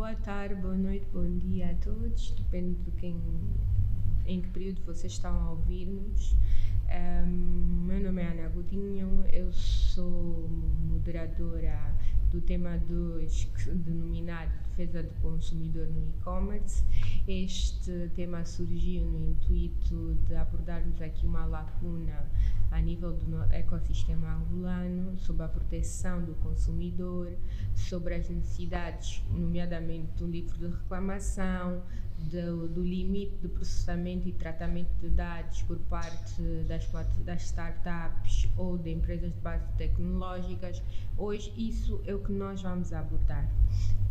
boa tarde, boa noite, bom dia a todos, depende de quem, em que período vocês estão a ouvir-nos. Um, meu nome é Ana Godinho, eu sou moderadora do tema 2, denominado Defesa do Consumidor no E-Commerce. Este tema surgiu no intuito de abordarmos aqui uma lacuna a nível do ecossistema angolano, sobre a proteção do consumidor, sobre as necessidades, nomeadamente do livro de reclamação, do, do, limite de processamento e tratamento de dados por parte das, das startups ou de empresas de base tecnológicas. Hoje, isso é o que nós vamos abordar.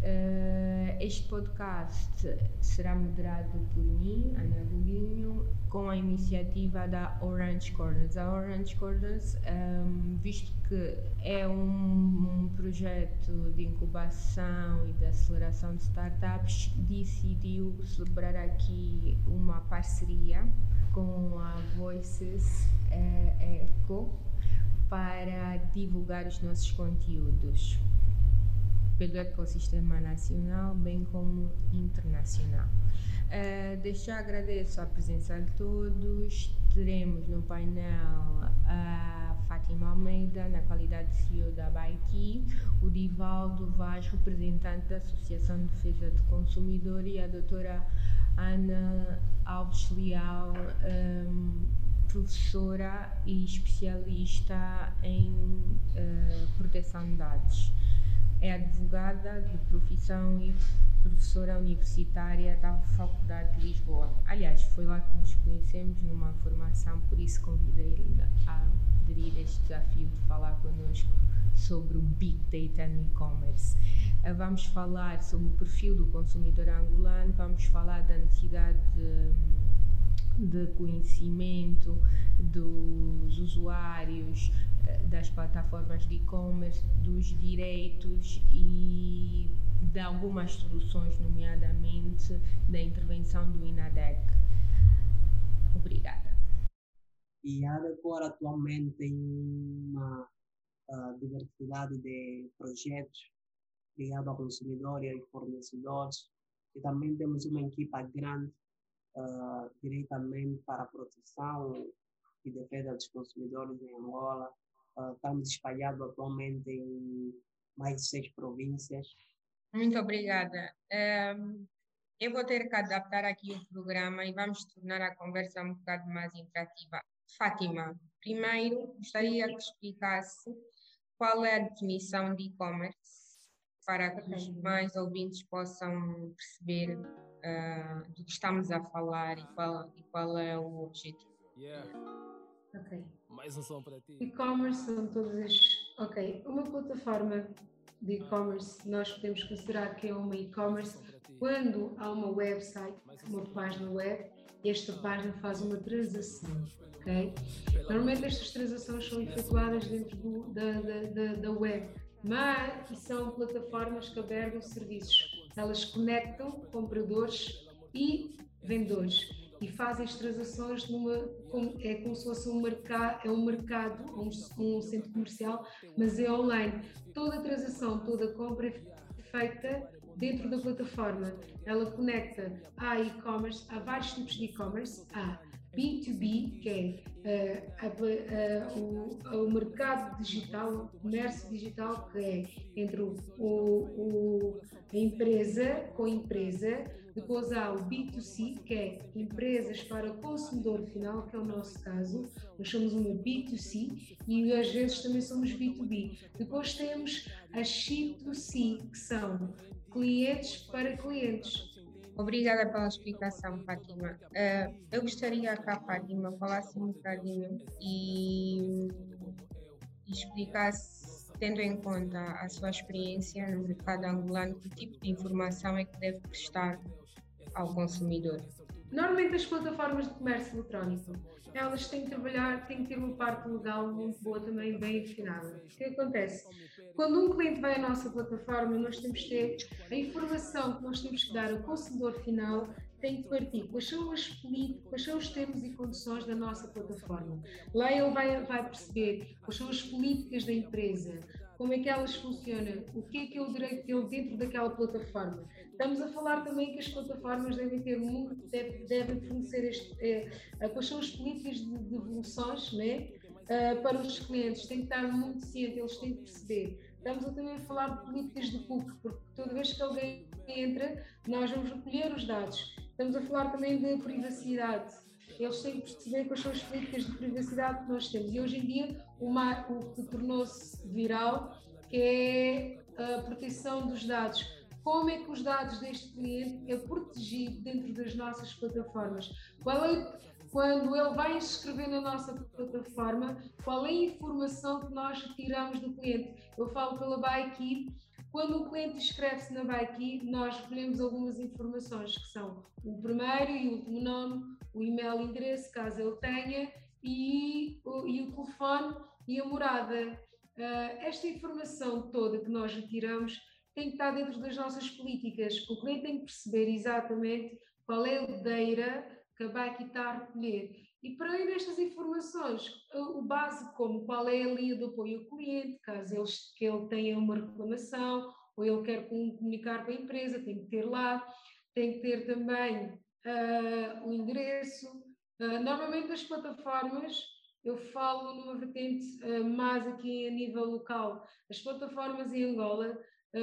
Uh, este podcast será moderado por mim, Ana Guguinho, com a iniciativa da Orange Corners. A Orange Corners, um, ehm, visto que é um, um, projeto de incubação e de aceleração de startups, decidiu celebrar aqui uma parceria com a Voices uh, Eco para divulgar os nossos conteúdos pelo ecossistema nacional, bem como internacional. Uh, desde já agradeço a presença de todos. Teremos no painel a Fátima Almeida, na qualidade de CEO da Baiki, o Divaldo Vaz, representante da Associação de Defesa do Consumidor, e a doutora Ana Alves Leal, um, professora e especialista em uh, proteção de dados. É advogada de profissão e professora universitária da Faculdade de Lisboa. Aliás, foi lá que nos conhecemos numa formação, por isso convidei-lhe a aderir a este desafio de falar connosco sobre o Big Data no e-commerce. Eh, vamos falar sobre o perfil do consumidor angolano, vamos falar da necessidade de de conhecimento dos usuários, eh, das plataformas de e-commerce, dos direitos e de algumas soluções, nomeadamente da intervenção do INADEC. Obrigada. E a Adecor atualmente tem uma uh, diversidade de projetos ligados a consumidores e fornecedores, e também temos uma equipa grande uh, diretamente para a proteção e defesa dos consumidores em Angola. Uh, estamos espalhados atualmente em mais de seis províncias. Muito obrigada. Um, eu vou ter que adaptar aqui o programa e vamos tornar a conversa um bocado mais interativa. Fátima, primeiro gostaria que explicasse qual é a definição de e-commerce para que os mais ouvintes possam perceber uh, do que estamos a falar e qual, e qual é o objetivo. Yeah. Ok. Mais um som para ti. E-commerce são todas. Ok. Uma plataforma de e-commerce, nós podemos considerar que é uma e-commerce quando há uma website, uma página web, e esta página faz uma transação. ok? Normalmente estas transações são efetuadas dentro do, da, da, da, da web, mas são plataformas que albergam serviços elas conectam compradores e vendedores e fazem as transações numa é como se fosse um mercado é um mercado um, um centro comercial mas é online toda a transação toda a compra é feita dentro da plataforma ela conecta a e-commerce há vários tipos de e-commerce há B2B, que é uh, uh, o, o, mercado digital, o comércio digital, que é entre o, o, a empresa com a empresa. Depois há o B2C, que é empresas para consumidor final, que é o nosso caso. Nós somos uma B2C e às vezes também somos B2B. Depois temos a C2C, que são clientes para clientes Obrigada pela explicação, Fátima. Uh, eu gostaria que a Fátima falasse um bocadinho e, e explicasse, tendo em conta a sua experiência no mercado angolano, que tipo de informação é que deve prestar ao consumidor. Normalmente as plataformas de comércio eletrónico, elas têm que trabalhar, têm que ter uma parte legal muito boa também, bem afinada. O que acontece? Quando um cliente vai à nossa plataforma, nós temos que ter a informação que nós temos que dar ao consumidor final tem que partir quais são, as quais são os termos e condições da nossa plataforma. Lá ele vai, vai perceber quais são as políticas da empresa, como é que elas funcionam, o que é que é o direito dele dentro daquela plataforma. Estamos a falar também que as plataformas devem ter muito, devem, fornecer este, é, quais são as políticas de devoluções né, para os clientes, têm que estar muito cientes, eles têm que perceber. Estamos a também a falar de políticas de cookie, porque toda vez que alguém entra, nós vamos recolher os dados. Estamos a falar também de privacidade. Eles têm que perceber quais são as políticas de privacidade que nós temos. E hoje em dia, uma, o que tornou-se viral é a proteção dos dados. Como é que os dados deste cliente é protegido dentro das nossas plataformas? Qual é, quando ele vai inscrever na nossa plataforma, qual é a informação que nós retiramos do cliente? Eu falo pela ByKey, quando o cliente inscreve-se na ByKey, nós recolhemos algumas informações que são o primeiro e último nome, o e-mail endereço, caso ele tenha, e, o, e o telefone e a morada. Uh, esta informação toda que nós retiramos tem que estar dentro das nossas políticas. O cliente tem que perceber exatamente qual é a deira que a BIC está a recolher. E para além destas informações, o básico como qual é a linha de apoio ao cliente, caso ele, que ele tenha uma reclamação ou ele quer comunicar com a empresa, tem que ter lá, tem que ter também uh, o endereço. Uh, normalmente as plataformas, eu falo numa vertente uh, mais aqui a nível local, as plataformas em Angola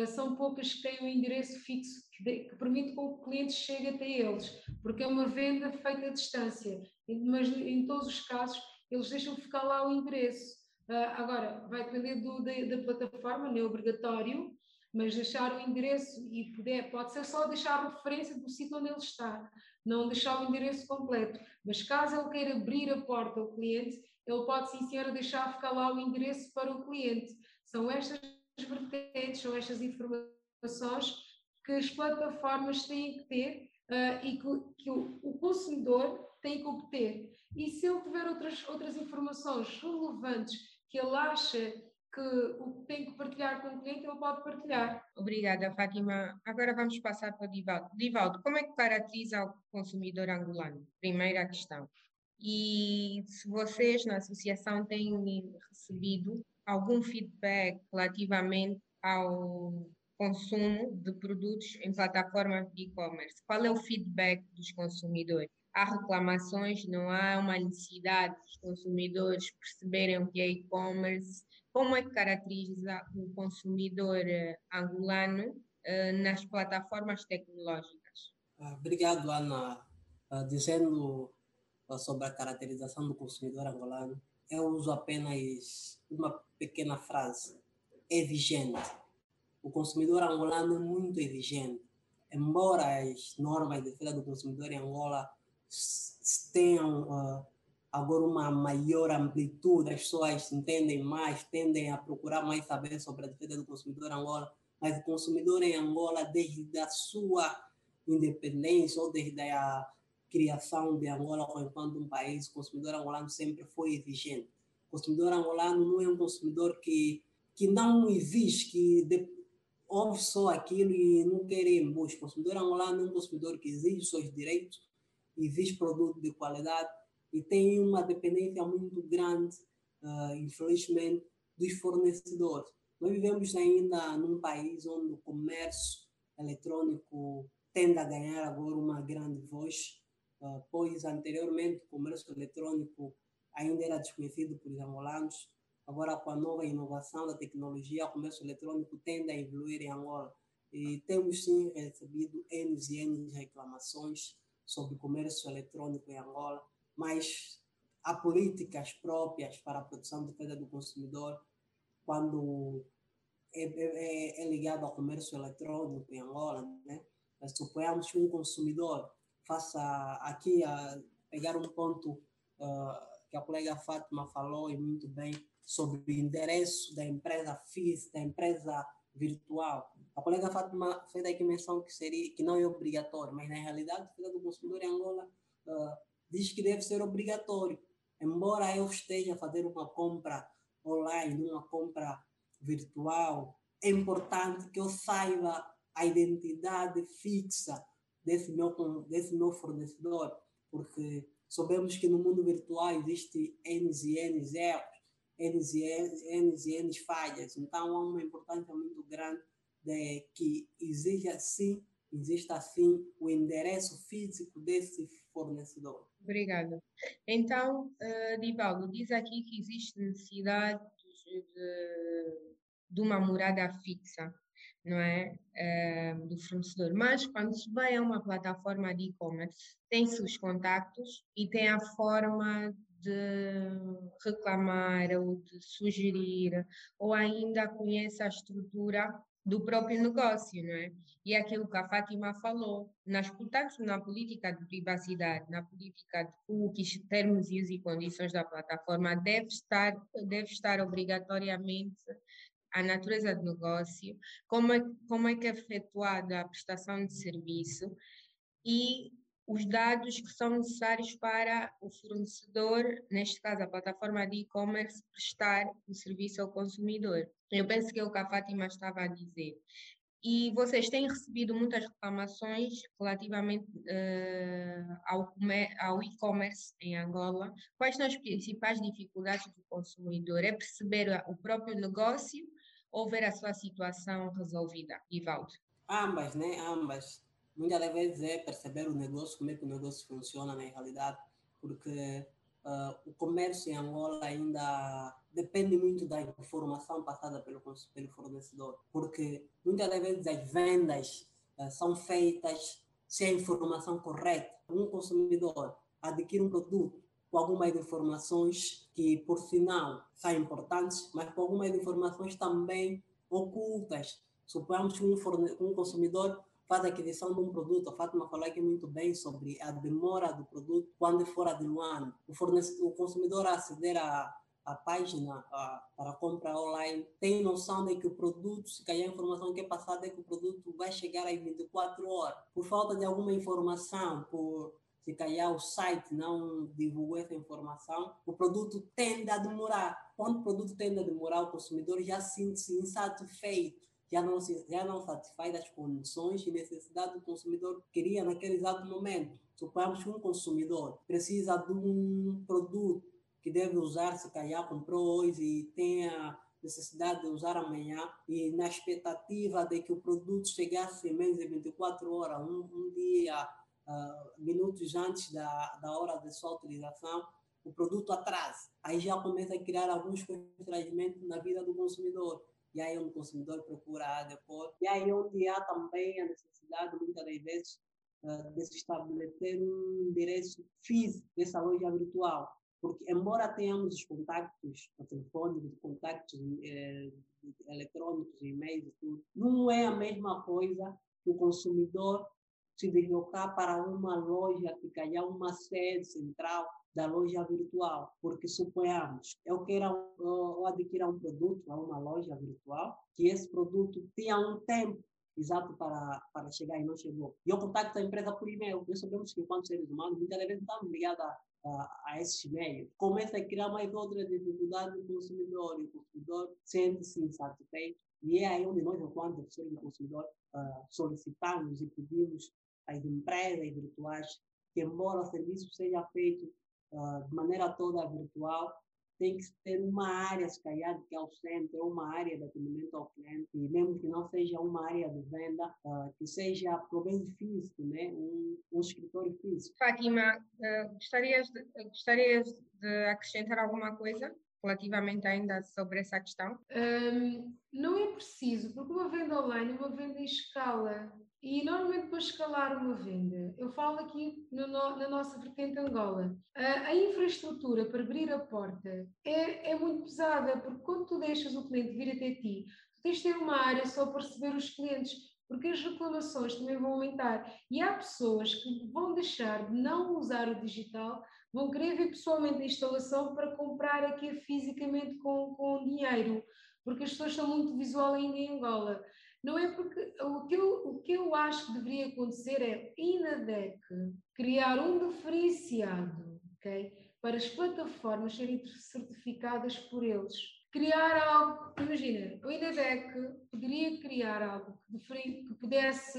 são poucas que têm um endereço fixo que, de, que, permite que o cliente chegue até eles, porque é uma venda feita à distância, mas em todos os casos eles deixam ficar lá o endereço. Agora, vai depender do, da, da, plataforma, não é obrigatório, mas deixar o endereço e puder, pode ser só deixar a referência do sítio onde ele está, não deixar o endereço completo. Mas caso ele queira abrir a porta ao cliente, ele pode sim senhora deixar ficar lá o endereço para o cliente. São estas vertentes, são estas informações que as plataformas têm que ter uh, e que, que o, o, consumidor tem que obter. E se ele tiver outras, outras informações relevantes que ele acha que o que tem que partilhar com o cliente, ele pode partilhar. Obrigada, Fátima. Agora vamos passar para o Divaldo. Divaldo, como é que caracteriza o consumidor angolano? Primeira questão. E se vocês na associação têm recebido algum feedback relativamente ao consumo de produtos em plataformas de e-commerce? Qual é o feedback dos consumidores? Há reclamações, não há uma necessidade dos consumidores perceberem o que é e-commerce? Como é que caracteriza o consumidor eh, angolano uh, nas plataformas tecnológicas? Ah, obrigado, Ana. Uh, dizendo uh, sobre a caracterização do consumidor angolano, eu uso apenas uma pequena frase. Exigente. O consumidor angolano é muito exigente. Embora as normas de defesa do consumidor em Angola tenham agora uma maior amplitude, as pessoas entendem mais, tendem a procurar mais saber sobre a defesa do consumidor em Angola, mas o consumidor em Angola, desde a sua independência ou desde a criação de Angola enquanto um país, o consumidor angolano sempre foi exigente. O consumidor angolano não é um consumidor que, que não existe, que de, ouve só aquilo e não quer ir em busca. O consumidor angolano é um consumidor que exige seus direitos, exige produto de qualidade e tem uma dependência muito grande, uh, infelizmente, dos fornecedores. Nós vivemos ainda num país onde o comércio eletrônico tende a ganhar agora uma grande voz uh, pois anteriormente o comércio eletrônico ainda era desconhecido por os angolanos. Agora, com a nova inovação da tecnologia, o comércio eletrônico tende a evoluir em Angola. E temos sim recebido N e N reclamações sobre o comércio eletrônico em Angola, mas há políticas próprias para a proteção e defesa do consumidor quando é, é, é, ligado ao comércio eletrônico em Angola. Né? Suponhamos que um consumidor faça aqui a pegar um ponto uh, que a colega Fátima falou e muito bem sobre o endereço da empresa física, da empresa virtual. A colega Fátima fez aqui menção que seria que não é obrigatório, mas na realidade a defesa do consumidor em Angola uh, diz que deve ser obrigatório. Embora eu esteja a fazer uma compra online, uma compra virtual, é importante que eu saiba a identidade fixa desse meu, desse meu fornecedor, porque sabemos que no mundo virtual existe N e N zeros N e N falhas. Então, há uma importância muito grande de que exija sim, exista assim o endereço físico desse fornecedor. Obrigada. Então, uh, Divaldo, diz aqui que existe necessidade de, de uma morada fixa, não é? Uh, do fornecedor. Mas quando se vai a uma plataforma de e-commerce, tem-se os contactos e tem a forma de reclamar ou de sugerir, ou ainda conhece a estrutura do próprio negócio, não é? E é aquilo que a Fátima falou, nas, portanto, na política de privacidade, na política de cookies, termos e condições da plataforma, deve estar, deve estar obrigatoriamente a natureza do negócio, como é, como é que é efetuada a prestação de serviço e os dados que são necessários para o fornecedor, neste caso a plataforma de e-commerce, prestar o serviço ao consumidor. Eu penso que é o que a Fátima estava a dizer. E vocês têm recebido muitas reclamações relativamente uh, ao, ao e-commerce em Angola. Quais são as principais dificuldades do consumidor? É perceber o próprio negócio ou ver a sua situação resolvida? Ivaldo. Ambas, né? Ambas muitas vezes é perceber o negócio, como é que o negócio funciona na realidade, porque uh, o comércio em Angola ainda depende muito da informação passada pelo, pelo fornecedor, porque muitas vezes as vendas uh, são feitas sem a informação correta. Um consumidor adquire um produto com algumas informações que, por sinal, são importantes, mas com algumas informações também ocultas. Suponhamos que um, um consumidor faz a aquisição de um produto. A Fátima falou aqui muito bem sobre a demora do produto quando for adenuado. O, o consumidor aceder à, à página a, para compra online tem noção de que o produto, se cair a informação que é passada, é que o produto vai chegar às 24 horas. Por falta de alguma informação, por se calhar o site não divulgou essa informação, o produto tende a demorar. Quando o produto tende a demorar, o consumidor já se sente insatisfeito já não, se, já não satisfaz as condições e necessidades do consumidor queria naquele exato momento. Suponhamos que um consumidor precisa de um produto que deve usar, se calhar comprou hoje e tem a necessidade de usar amanhã, e na expectativa de que o produto chegasse em menos de 24 horas, um, um dia, uh, minutos antes da, da hora de sua utilização, o produto atrasa. Aí já começa a criar alguns constrangimentos na vida do consumidor e aí o consumidor procura depois, e aí onde há também a necessidade, muitas das vezes, uh, de se estabelecer um endereço físico dessa loja virtual. Porque, embora tenhamos os contactos telefônicos, contactos eh, eletrônicos, e-mails tudo, não é a mesma coisa que o consumidor se deslocar para uma loja que tenha uma sede central da loja virtual, porque suponhamos, eu quero eu adquirir um produto a uma loja virtual, que esse produto tinha um tempo exato para, para chegar e não chegou. E eu contacto a empresa por e-mail. Nós sabemos que, enquanto seres humanos, muitas vezes estamos ligados a, a, a esse e-mail. Começa a criar mais outras dificuldades no consumidor, e o consumidor sente-se insatisfeito. E é aí onde nós, enquanto defensores do consumidor, uh, solicitamos e pedimos às empresas virtuais que, embora o serviço seja feito uh, de maneira toda virtual, tem que ter uma área, se calhar, que é o centro, uma área de atendimento ao cliente, e mesmo que não seja uma área de venda, uh, que seja proveito físico, né? um, um escritório físico. Fátima, uh, gostarias, de, gostarias de acrescentar alguma coisa? relativamente ainda sobre essa questão? Um, não é preciso, porque uma venda online é uma venda em escala. E normalmente para escalar uma venda, eu falo aqui no, na nossa vertente Angola, a, a, infraestrutura para abrir a porta é, é muito pesada, porque quando tu deixas o cliente vir até ti, tu tens de ter uma área só para receber os clientes, porque as reclamações também vão aumentar. E há pessoas que vão deixar de não usar o digital, vão querer ver pessoalmente a instalação para comprar aqui fisicamente com, com dinheiro, porque as pessoas são muito visual ainda em Angola. Não é porque o que, eu, o que eu acho que deveria acontecer é INADEC criar um diferenciado okay, para as plataformas serem certificadas por eles. Criar algo, imagina, o INADEC poderia criar algo que, pudesse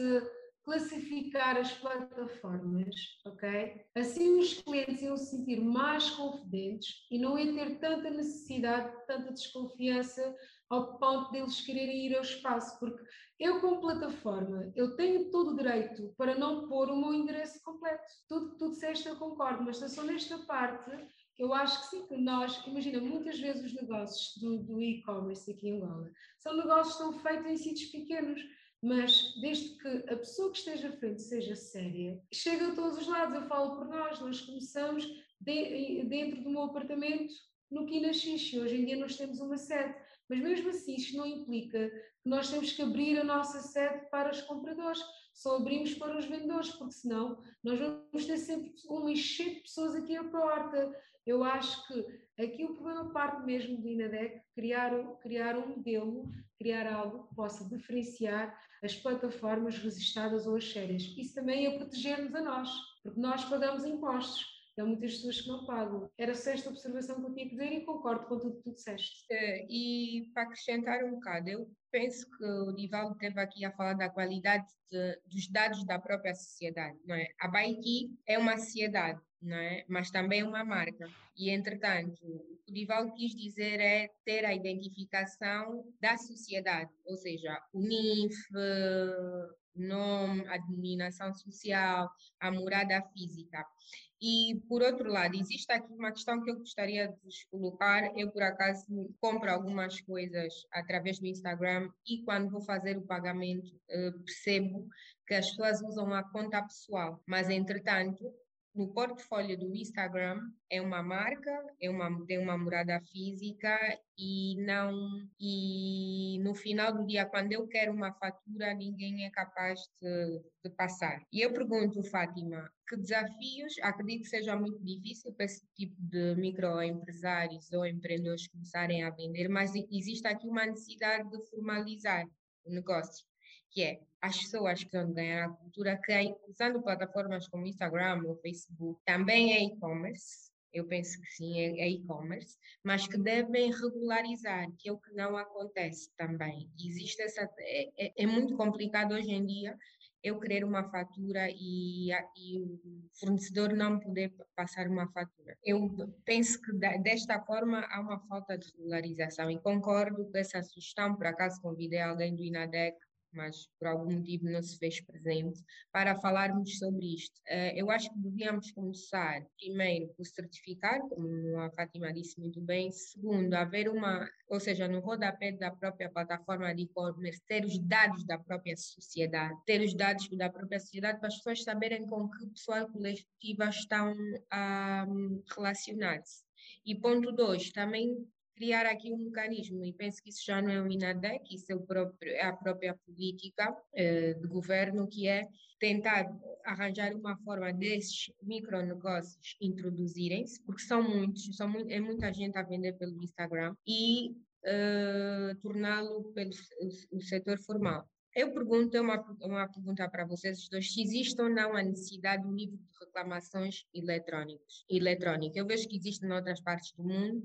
classificar as plataformas, ok? Assim os clientes iam se sentir mais confidentes e não iam ter tanta necessidade, tanta desconfiança ao ponto deles quererem ir ao espaço, porque eu como plataforma, eu tenho todo o direito para não pôr o meu endereço completo. Tudo tu disseste eu concordo, mas só nesta parte eu acho que sim, que nós, imagina, muitas vezes os negócios do, do e-commerce aqui em Angola são negócios que estão feitos em sítios pequenos, mas desde que a pessoa que esteja à frente seja séria, chega a todos os lados. Eu falo por nós, nós começamos de, dentro do meu apartamento no Quinaxixe, hoje em dia nós temos uma sede, mas mesmo assim isto não implica que nós temos que abrir a nossa sede para os compradores, só abrimos para os vendedores, porque senão nós vamos ter sempre uma enchente de pessoas aqui à porta. Eu acho que aqui o problema parte mesmo do INADEC, criar, criar um modelo, criar algo que possa diferenciar as plataformas registradas ou as sérias. Isso também é proteger-nos a nós, porque nós pagamos impostos. Há muitas pessoas que não pagam. Era só esta observação que eu tinha que dizer e concordo com tudo que tu disseste. É, e para acrescentar um bocado, eu penso que o Divaldo esteve aqui a falar da qualidade de, dos dados da própria sociedade, não é? A Baiki é uma sociedade, não é? Mas também é uma marca. E, entretanto, o que o quis dizer é ter a identificação da sociedade, ou seja, o NIF, nome, a denominação social, a morada física. E, por outro lado, existe aqui uma questão que eu gostaria de vos colocar. Eu, por acaso, compro algumas coisas através do Instagram e, quando vou fazer o pagamento, eh, percebo que as pessoas usam a conta pessoal. Mas, entretanto, no portfólio do Instagram é uma marca, é uma, tem uma morada física e não e no final do dia quando eu quero uma fatura ninguém é capaz de, de passar. E eu pergunto, Fátima, que desafios, acredito que seja muito difícil para esse tipo de microempresários ou empreendedores começarem a vender, mas existe aqui uma necessidade de formalizar o negócio que é as pessoas que estão ganhar a cultura, que usando plataformas como Instagram ou Facebook, também é e-commerce, eu penso que sim, é, é e-commerce, mas que devem regularizar, que é o que não acontece também. Existe essa. É, é, é muito complicado hoje em dia eu querer uma fatura e, e, o fornecedor não poder passar uma fatura. Eu penso que desta forma há uma falta de regularização e concordo com essa sugestão, por acaso convidei alguém do INADEC mas por algum motivo não se fez presente, para falarmos sobre isto. Uh, eu acho que devíamos começar, primeiro, por certificar, como a Fátima disse muito bem, segundo, haver uma, ou seja, no rodapé da própria plataforma de e-commerce, ter os dados da própria sociedade, ter os dados da própria sociedade para as pessoas saberem com que pessoal coletiva estão a um, relacionar-se. E ponto dois, também criar aqui um mecanismo, e penso que isso já não é o INADEC, isso é, o próprio, é a própria política eh, de governo, que é tentar arranjar uma forma desses micronegócios introduzirem-se, porque são muitos, são muito, é muita gente a vender pelo Instagram, e eh, torná-lo pelo o, o setor formal. Eu pergunto, é uma, uma pergunta para vocês dois, se existe ou não a necessidade do livro de reclamações eletrónicos, eletrónico. Eu vejo que existe em outras partes do mundo,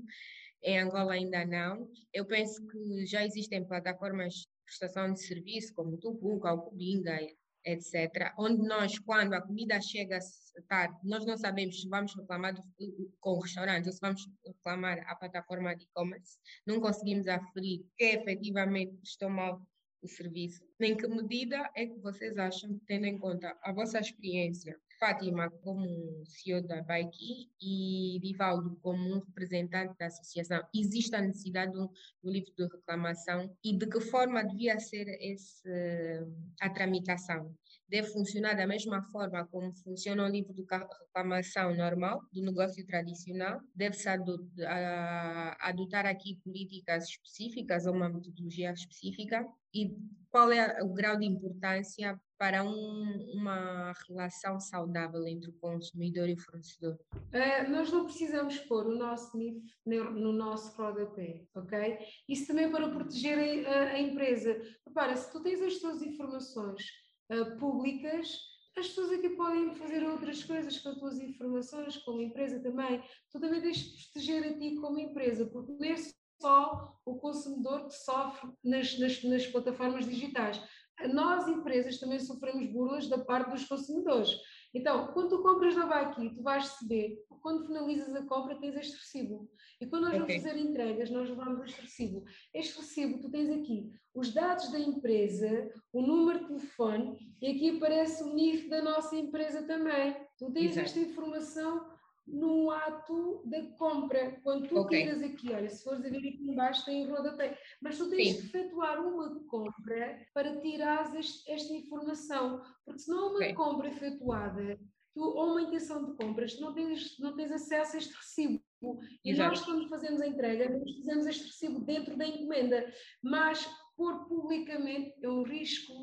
em Angola ainda não. Eu penso que já existem plataformas de prestação de serviço, como o Cubinga, etc., onde nós, quando a comida chega tarde, nós não sabemos se vamos reclamar com o restaurante ou se vamos reclamar a plataforma de e-commerce, não conseguimos aferir que efetivamente estou mal o serviço. Em que medida é que vocês acham, tendo em conta a vossa experiência, Fátima como CEO da Baiki e Divaldo como um representante da associação, existe a necessidade do livro de reclamação e de que forma devia ser esse, a tramitação? Deve funcionar da mesma forma como funciona o livro de reclamação normal, do negócio tradicional? Deve-se adotar aqui políticas específicas ou uma metodologia específica? E qual é o grau de importância para um, uma relação saudável entre o consumidor e o fornecedor? Uh, nós não precisamos pôr o nosso NIF no nosso rodapé, ok? Isso também para proteger a, a empresa. Repara, se tu tens as tuas informações uh, públicas, as pessoas aqui podem fazer outras coisas com as tuas informações, como empresa também. Tu também tens de proteger a ti como empresa, porque nesse só o consumidor que sofre nas, nas, nas plataformas digitais. nós, empresas, também sofremos burlas da parte dos consumidores. Então, quando tu compras na Baqui, tu vais receber, quando finalizas a compra, tens este recibo. E quando nós okay. vamos fazer entregas, nós levamos este recibo. Este recibo, tu tens aqui os dados da empresa, o número de telefone, e aqui aparece o NIF da nossa empresa também. Tu tens Exato. esta informação no ato da compra. Quando tu okay. tiras aqui, olha, se fores a ver aqui embaixo tem o rodapé, mas tu tens Sim. que efetuar uma compra para tirar esta informação, porque se não é uma okay. compra efetuada, tu, ou uma intenção de compras, tu não tens, não tens acesso a este recibo. E Exato. nós, quando fazemos a entrega, nós fazemos este recibo dentro da encomenda, mas pôr publicamente é um risco.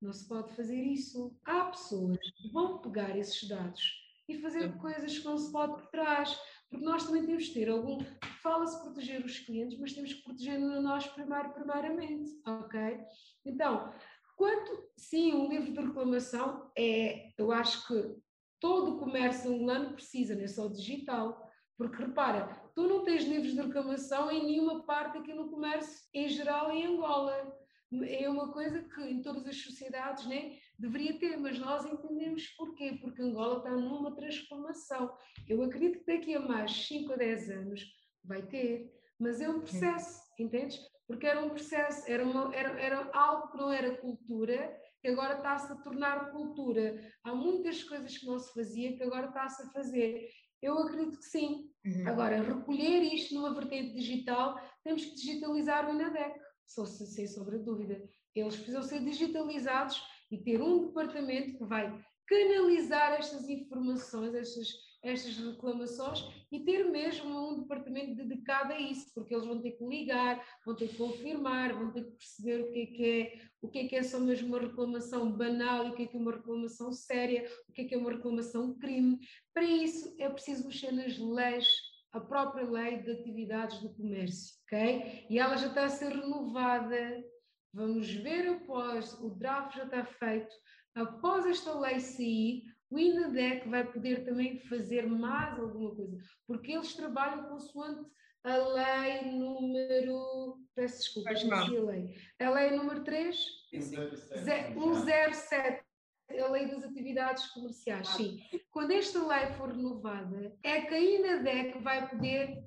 Não se pode fazer isso. Há pessoas que vão pegar esses dados e fazer coisas que não se pode por trás. Porque nós também temos de ter algum. Fala-se proteger os clientes, mas temos que proteger nós primeiro, primeiramente, ok? Então, quanto. Sim, um livro de reclamação é. Eu acho que todo o comércio angolano precisa, não é só digital. Porque repara, tu não tens livros de reclamação em nenhuma parte aqui no comércio, em geral em Angola. É uma coisa que em todas as sociedades, né? Deveria ter, mas nós entendemos porquê, porque Angola está numa transformação. Eu acredito que daqui a mais 5 a 10 anos vai ter, mas é um processo, entendes? Porque era um processo, era, uma, era, era algo que não era cultura, que agora está-se a tornar cultura. Há muitas coisas que não se fazia que agora está-se a fazer. Eu acredito que sim. Uhum. Agora, recolher isto numa vertente digital, temos que digitalizar o INADEC, sem sombra de dúvida. Eles precisam ser digitalizados e ter um departamento que vai canalizar estas informações, estas, estas reclamações e ter mesmo um departamento dedicado a isso, porque eles vão ter que ligar, vão ter que confirmar, vão ter que perceber o que é que é, o que é que é só mesmo uma reclamação banal o que é que é uma reclamação séria, o que é que é uma reclamação crime. Para isso é preciso mexer nas leis a própria lei de atividades do comércio, ok? E ela já está a ser renovada Vamos ver após, o draft já está feito, após esta lei sair, o INADEC vai poder também fazer mais alguma coisa, porque eles trabalham consoante a lei número. Peço desculpa, esqueci a lei. A lei número 3? 107. A lei das atividades comerciais, sim. Quando esta lei for renovada, é que a INADEC vai poder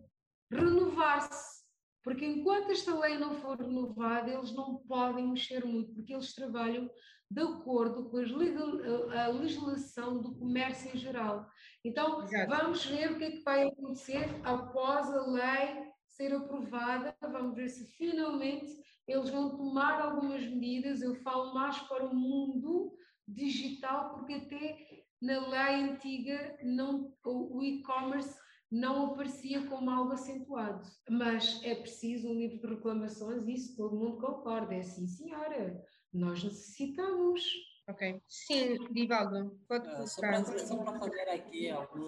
renovar-se porque enquanto esta lei não for renovada, eles não podem mexer muito, porque eles trabalham de acordo com legal, a legislação do comércio em geral. Então, Exato. vamos ver o que é que vai acontecer após a lei ser aprovada. Vamos ver se finalmente eles vão tomar algumas medidas. Eu falo mais para o mundo digital, porque até na lei antiga não, o e-commerce não aparecia como algo acentuado. Mas é preciso um livro de reclamações, isso todo mundo concorda. É assim, senhora, nós necessitamos. Ok. Sim, Divaldo, pode uh, só, para, só para fazer aqui algum,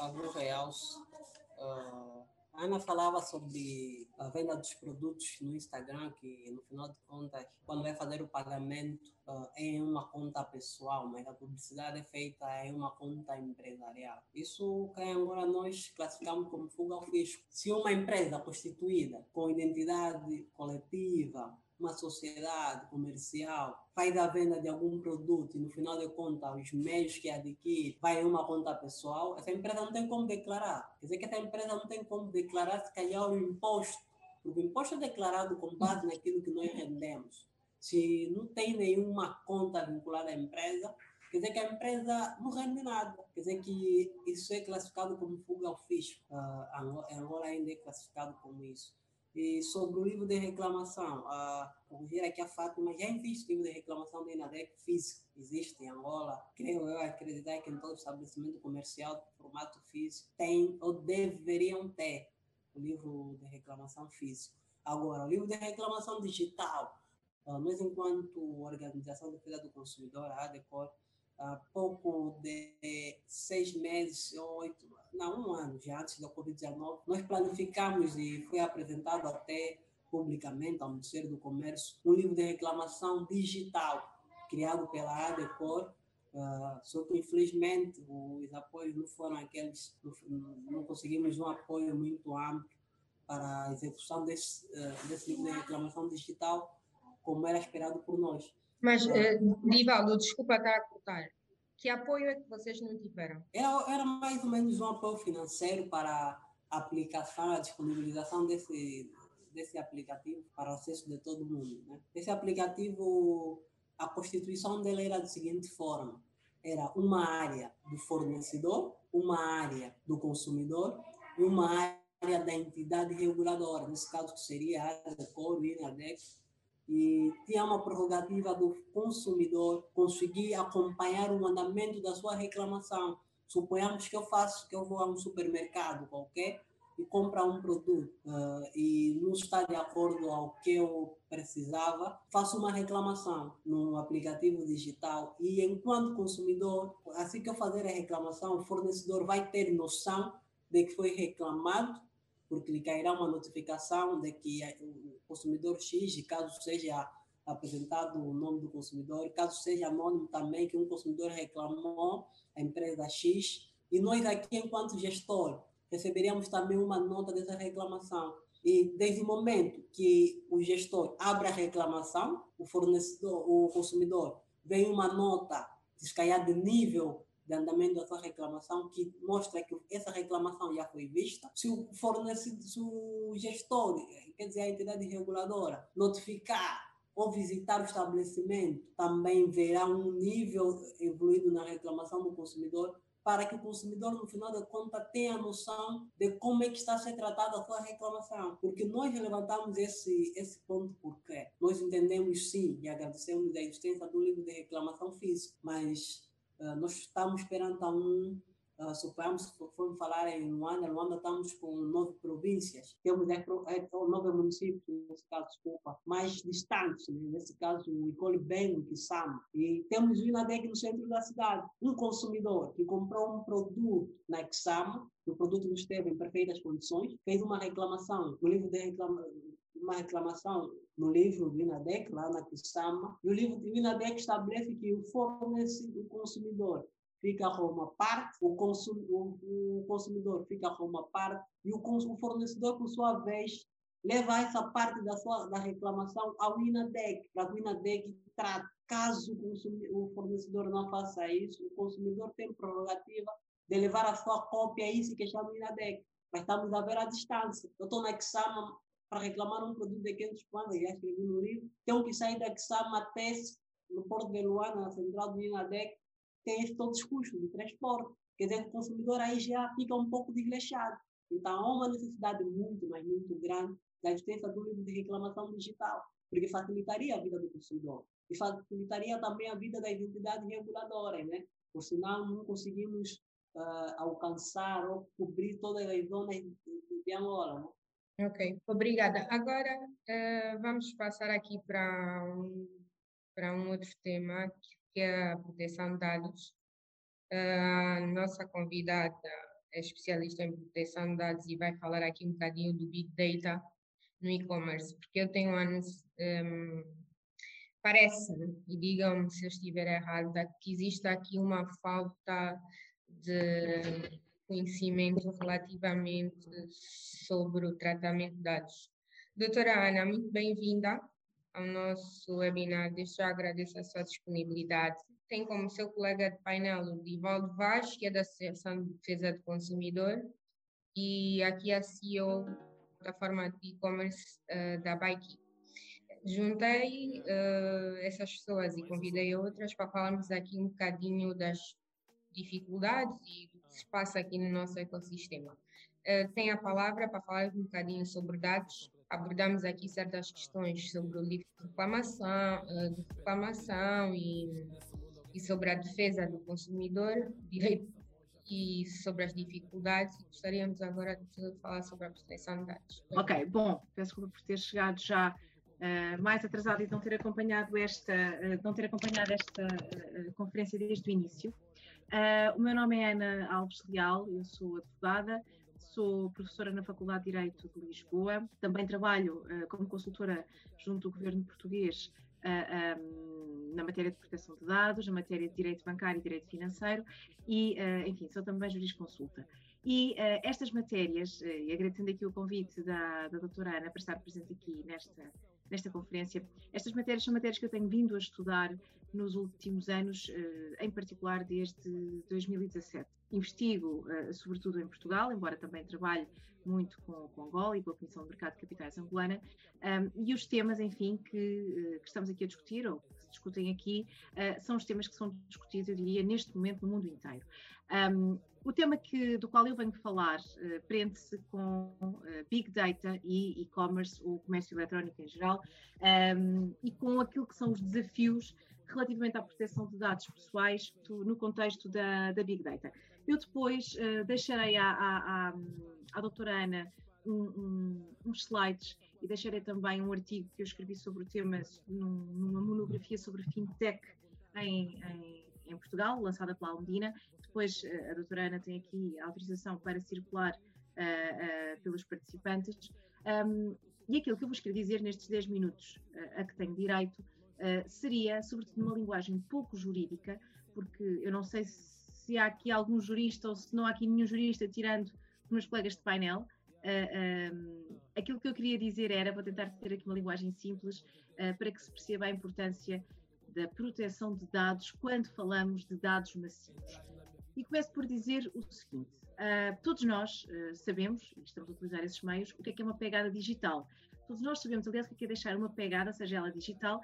algum realce. Uh, a Ana falava sobre a venda dos produtos no Instagram, que no final de contas, quando vai fazer o pagamento uh, em uma conta pessoal, mas a publicidade é feita em uma conta empresarial. Isso que agora nós classificamos como fuga ao fisco. Se uma empresa constituída com identidade coletiva, uma sociedade comercial faz a venda de algum produto e no final de contas os meios que adquire vai em uma conta pessoal, essa empresa não tem como declarar. Quer dizer que essa empresa não tem como declarar se calhar o imposto, porque o imposto é declarado com base naquilo que nós rendemos. Se não tem nenhuma conta vinculada à empresa, quer dizer que a empresa não rende nada. Quer dizer que isso é classificado como fuga ao fisco. Uh, Angola ainda é classificado como isso. E sobre o livro de reclamação, a corrigir aqui a Fátima, já existe livro de reclamação da INADEC físico, existe em Angola. Creio eu acreditar que em todo estabelecimento comercial de formato físico tem ou deveriam ter o livro de reclamação físico. Agora, o livro de reclamação digital, nós enquanto organização de defesa do consumidor, a ADECOR, há pouco de seis meses oito, não, um ano já antes da Covid-19, nós planificamos e foi apresentado até publicamente ao Ministério do Comércio um livro de reclamação digital criado pela ADECOR, uh, só que infelizmente os apoios não foram aqueles, não, não conseguimos um apoio muito amplo para a execução desse, uh, desse livro de reclamação digital como era esperado por nós. Mas, uh, Divaldo, desculpa estar a cortar. Que apoio é que vocês não tiveram? Era, era mais ou menos um apoio financeiro para a aplicação, a disponibilização desse, desse aplicativo para o acesso de todo mundo. Né? Esse aplicativo, a constituição dele era da seguinte forma: era uma área do fornecedor, uma área do consumidor, uma área da entidade reguladora, nesse caso que seria a área do Coro, INADEX, e tinha uma prerrogativa do consumidor conseguir acompanhar o andamento da sua reclamação. Suponhamos que eu faço, que eu vou a um supermercado qualquer e comprar um produto uh, e não está de acordo ao que eu precisava, faço uma reclamação no aplicativo digital e enquanto consumidor, assim que eu fazer a reclamação, o fornecedor vai ter noção de que foi reclamado, porque lhe cairá uma notificação de que consumidor X, caso seja apresentado o nome do consumidor, caso seja anônimo também, que um consumidor reclamou a empresa X, e nós aqui, enquanto gestor, receberíamos também uma nota dessa reclamação. E desde o momento que o gestor abre a reclamação, o fornecedor, o consumidor, vem uma nota, se de nível de andamento da sua reclamação, que mostra que essa reclamação já foi vista. Se o fornecedor, se o gestor, quer dizer, a entidade reguladora, notificar ou visitar o estabelecimento, também verá um nível evoluído na reclamação do consumidor para que o consumidor, no final da conta, tenha noção de como é que está a ser tratada a sua reclamação. Porque nós levantamos esse, esse ponto porque nós entendemos sim e agradecemos a existência do livro de reclamação física, mas uh, nós estamos perante um Uh, suponhamos que formos falar em Luanda, Luanda estamos com nove províncias, temos é, é, nove municípios, nesse caso, desculpa, mais distantes, né? nesse caso, o Icole Bem, o Kisama, e temos o Inadec no centro da cidade. Um consumidor que comprou um produto na Kisama, o produto não esteve em perfeitas condições, fez uma reclamação, no livro de reclama, uma reclamação no livro do INADEC, lá na Kisama, e o livro do INADEC estabelece que o fornecedor, o consumidor, fica com uma parte, o, consum, o, o consumidor fica com uma parte e o, o, fornecedor, por sua vez, leva essa parte da sua da reclamação ao INADEC, para que o INADEC trate. Caso o, o fornecedor não faça isso, o consumidor tem prerrogativa de levar a sua cópia e se queixar no INADEC. Mas estamos a ver a distância. Eu estou na Exama para reclamar um produto de 500 kwanzas, já escrevi no livro, tenho que sair da Exama até no Porto de Luana, na central do INADEC, tem todos os custos de transporte. Quer dizer, o consumidor aí já fica um pouco desleixado. Então, há uma necessidade muito, mas muito grande da existência do livro de reclamação digital, porque facilitaria a vida do consumidor e facilitaria também a vida das entidades reguladoras, né? Por sinal, não conseguimos uh, alcançar ou cobrir todas as zonas de, de Angola, né? Ok, obrigada. Agora uh, vamos passar aqui para um, para um outro tema que é a proteção de dados. A nossa convidada é especialista em proteção de dados e vai falar aqui um bocadinho do Big Data no e-commerce, porque eu tenho anos, um, parece-me, e digam-me se eu estiver errada, que existe aqui uma falta de conhecimento relativamente sobre o tratamento de dados. Doutora Ana, muito bem-vinda ao nosso webinar. Desde já agradeço a sua disponibilidade. Tem como seu colega de painel o Divaldo Vaz, que é da Associação de Defesa do Consumidor, e aqui a CEO da plataforma de e-commerce uh, da Bike. Juntei uh, essas pessoas e convidei outras para falarmos aqui um bocadinho das dificuldades e se passa aqui no nosso ecossistema. Uh, tem a palavra para falar um bocadinho sobre dados abordamos aqui certas questões sobre o livro de reclamação, eh, de reclamação e, e sobre a defesa do consumidor, direito e sobre as dificuldades. Gostaríamos agora de falar sobre a proteção de dados. Ok, bom, peço desculpa por ter chegado já uh, mais atrasado e não ter acompanhado esta, uh, não ter acompanhado esta uh, conferência desde o início. O meu nome é Ana Alves Leal, eu sou advogada, sou professora na Faculdade de Direito de Lisboa, também trabalho uh, como consultora junto do governo português uh, eh, um, na matéria de proteção de dados, na matéria de direito bancário e direito financeiro e, uh, enfim, sou também jurisconsulta. E estas matérias, e agradecendo aqui o convite da, da doutora Ana para estar presente aqui nesta, nesta conferência. Estas matérias são matérias que eu tenho vindo a estudar nos últimos anos, em particular desde 2017. Investigo, sobretudo em Portugal, embora também trabalhe muito com, com Angola e com a Comissão de Mercado de Capitais angolana, um, e os temas, enfim, que, que, estamos aqui a discutir, ou que se discutem aqui, são os temas que são discutidos, eu diria, neste momento no mundo inteiro. Um, o tema que, do qual eu venho falar uh, prende-se com uh, Big Data e e-commerce, ou comércio eletrónico em geral, um, e com aquilo que são os desafios relativamente à proteção de dados pessoais no contexto da, da Big Data. Eu depois uh, deixarei à, à, à, à doutora Ana um, um, uns slides e deixarei também um artigo que eu escrevi sobre o tema num, numa monografia sobre fintech em, em, em, Portugal, lançada pela Almedina. Depois uh, a doutora Ana tem aqui a autorização para circular uh, pelos participantes. Um, e aquilo que eu vos queria dizer nestes 10 minutos a que tenho direito seria, sobretudo, numa linguagem pouco jurídica, porque eu não sei se há aqui algum jurista ou se não há aqui nenhum jurista, tirando os meus colegas de painel. Uh, um, aquilo que eu queria dizer era, vou tentar ter aqui uma linguagem simples, uh, para que se perceba a importância da proteção de dados quando falamos de dados massivos. E começo por dizer o seguinte: uh, todos nós sabemos, e estamos a utilizar esses meios, o que é, que é uma pegada digital. Todos nós sabemos, aliás, o que é, é deixar uma pegada, seja ela digital,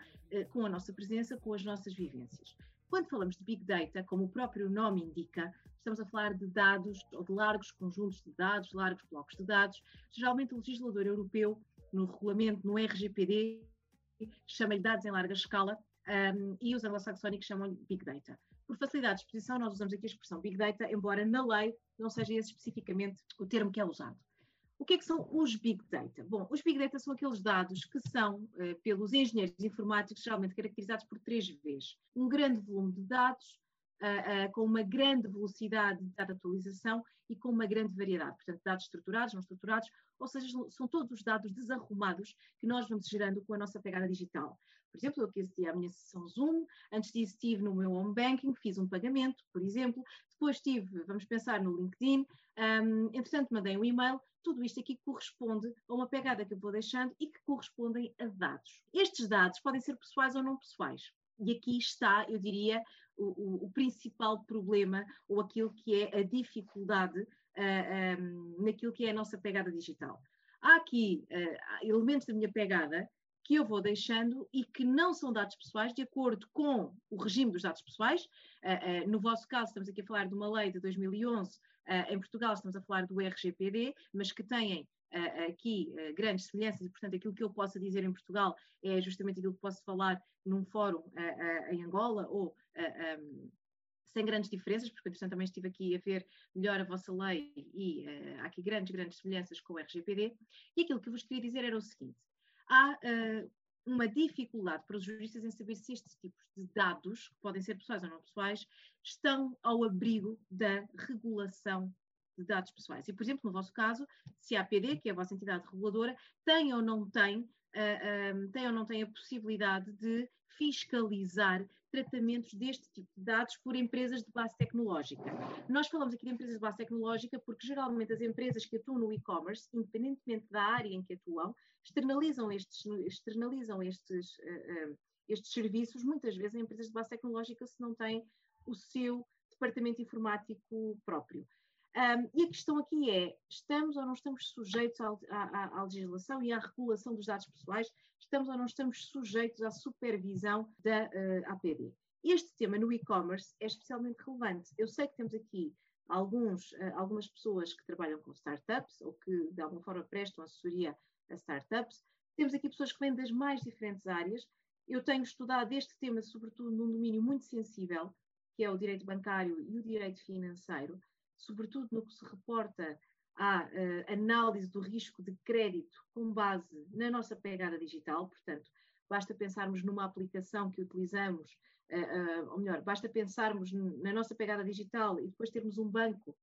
com a nossa presença, com as nossas vivências. Quando falamos de Big Data, como o próprio nome indica, estamos a falar de dados ou de largos conjuntos de dados, largos blocos de dados. Geralmente o legislador europeu, no regulamento, no RGPD, chama-lhe dados em larga escala um, e os anglo-saxónicos chamam-lhe Big Data. Por facilidade de exposição, nós usamos aqui a expressão Big Data, embora na lei não seja esse especificamente o termo que é usado. O que é que são os Big Data? Bom, os Big Data são aqueles dados que são, uh, pelos engenheiros informáticos, geralmente caracterizados por três Vs. Um grande volume de dados, uh, uh, com uma grande velocidade de atualização e com uma grande variedade. Portanto, dados estruturados, não estruturados, ou seja, são todos os dados desarrumados que nós vamos gerando com a nossa pegada digital. Por exemplo, eu aqui assisti à minha sessão Zoom, antes disso estive no meu home banking, fiz um pagamento, por exemplo, depois estive, vamos pensar, no LinkedIn, um, entretanto mandei um e-mail, tudo isto aqui corresponde a uma pegada que eu vou deixando e que correspondem a dados. Estes dados podem ser pessoais ou não pessoais. E aqui está, eu diria, o, o, o principal problema ou aquilo que é a dificuldade uh, ah, um, naquilo que é a nossa pegada digital. Há aqui uh, elementos da minha pegada que eu vou deixando e que não são dados pessoais de acordo com o regime dos dados pessoais. Uh, uh, no vosso caso, estamos aqui a falar de uma lei de 2011, uh, em Portugal estamos a falar do RGPD, mas que têm aqui grandes semelhanças e, portanto, aquilo que eu possa dizer em Portugal é justamente aquilo que posso falar num fórum em Angola ou um, sem grandes diferenças, porque entretanto também estive aqui a ver melhor a vossa lei e uh, há aqui grandes, grandes semelhanças com o RGPD. E aquilo que eu vos queria dizer era o seguinte: há uh, uma dificuldade para os juristas em saber se estes tipos de dados, que podem ser pessoais ou não pessoais, estão ao abrigo da regulação de dados pessoais. E, por exemplo, no vosso caso, se a APD, que é a vossa entidade reguladora, tem ou não tem, uh, ah, um, tem ou não tem a possibilidade de fiscalizar tratamentos deste tipo de dados por empresas de base tecnológica. Nós falamos aqui de empresas de base tecnológica porque geralmente as empresas que atuam no e-commerce, independentemente da área em que atuam, externalizam estes, externalizam estes, uh, uh, estes serviços muitas vezes em empresas de base tecnológica se não têm o seu departamento informático próprio. Um, e a questão aqui é: estamos ou não estamos sujeitos à, legislação e à regulação dos dados pessoais? Estamos ou não estamos sujeitos à supervisão da uh, APD? Este tema no e-commerce é especialmente relevante. Eu sei que temos aqui alguns, uh, algumas pessoas que trabalham com startups ou que de alguma forma prestam assessoria a startups. Temos aqui pessoas que vêm das mais diferentes áreas. Eu tenho estudado este tema, sobretudo num domínio muito sensível, que é o direito bancário e o direito financeiro sobretudo no que se reporta à uh, análise do risco de crédito com base na nossa pegada digital, portanto, basta pensarmos numa aplicação que utilizamos, uh, uh, ou melhor, basta pensarmos na nossa pegada digital e depois termos um banco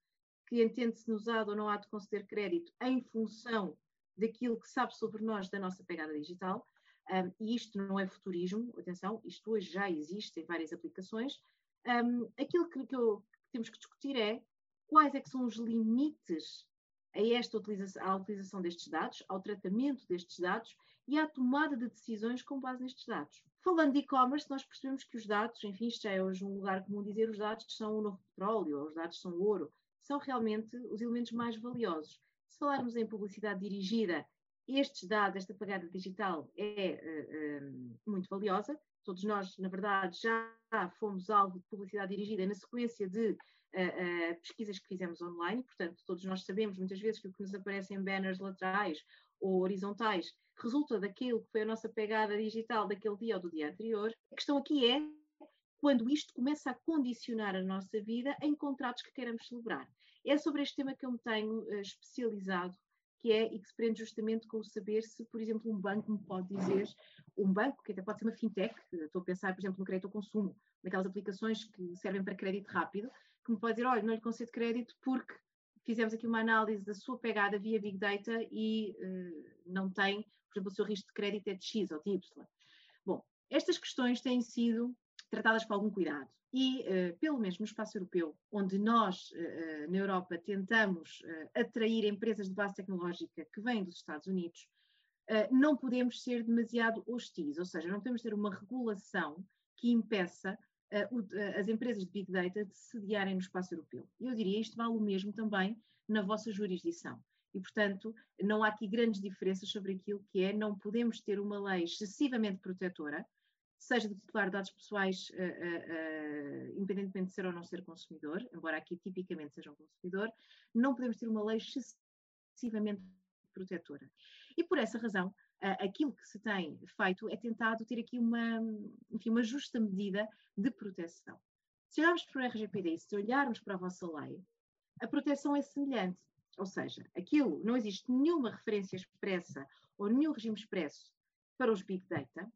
que entende-se usado ou não há de conceder crédito em função daquilo que sabe sobre nós da nossa pegada digital. Um, e isto não é futurismo, atenção, isto hoje já existe em várias aplicações. Um, aquilo que, que, eu, que temos que discutir é quais é que são os limites a esta utilização, à utilização destes dados, ao tratamento destes dados e à tomada de decisões com base nestes dados. Falando de e-commerce, nós percebemos que os dados, enfim, isto já é hoje um lugar comum dizer, os dados são o novo petróleo, os dados são ouro, são realmente os elementos mais valiosos. Se falarmos em publicidade dirigida, estes dados, esta pagada digital é uh, uh, muito valiosa. Todos nós, na verdade, já fomos alvo de publicidade dirigida na sequência de uh, pesquisas que fizemos online, portanto, todos nós sabemos muitas vezes que o que nos aparece em banners laterais ou horizontais resulta daquilo que foi a nossa pegada digital daquele dia ou do dia anterior. A questão aqui é quando isto começa a condicionar a nossa vida em contratos que queremos celebrar. É sobre este tema que eu me tenho uh, especializado, que é e que se prende justamente com o saber se, por exemplo, um banco me pode dizer, um banco, que até pode ser uma fintech, estou a pensar, por exemplo, no crédito ao consumo, naquelas aplicações que servem para crédito rápido, que me pode dizer, olha, não lhe concedo crédito porque fizemos aqui uma análise da sua pegada via Big Data e uh, não tem, por exemplo, o seu risco de crédito é de X ou de Y. Bom, estas questões têm sido tratadas com algum cuidado. E, uh, pelo menos no espaço europeu, onde nós, uh, na Europa, tentamos atrair empresas de base tecnológica que vêm dos Estados Unidos, não podemos ser demasiado hostis, ou seja, não podemos ter uma regulação que impeça as empresas de Big Data de sediarem no espaço europeu. Eu diria isto vale o mesmo também na vossa jurisdição. E, portanto, não há aqui grandes diferenças sobre aquilo que é, não podemos ter uma lei excessivamente protetora, seja do titular de dados pessoais, uh, uh, uh, independentemente de ser ou não ser consumidor, embora aqui tipicamente seja um consumidor, não podemos ter uma lei excessivamente protetora. E por essa razão, aquilo que se tem feito é tentado ter aqui uma, enfim, uma justa medida de proteção. Se olharmos para o RGPD se olharmos para a vossa lei, a proteção é semelhante. Ou seja, aquilo, não existe nenhuma referência expressa ou nenhum regime expresso para os Big Data,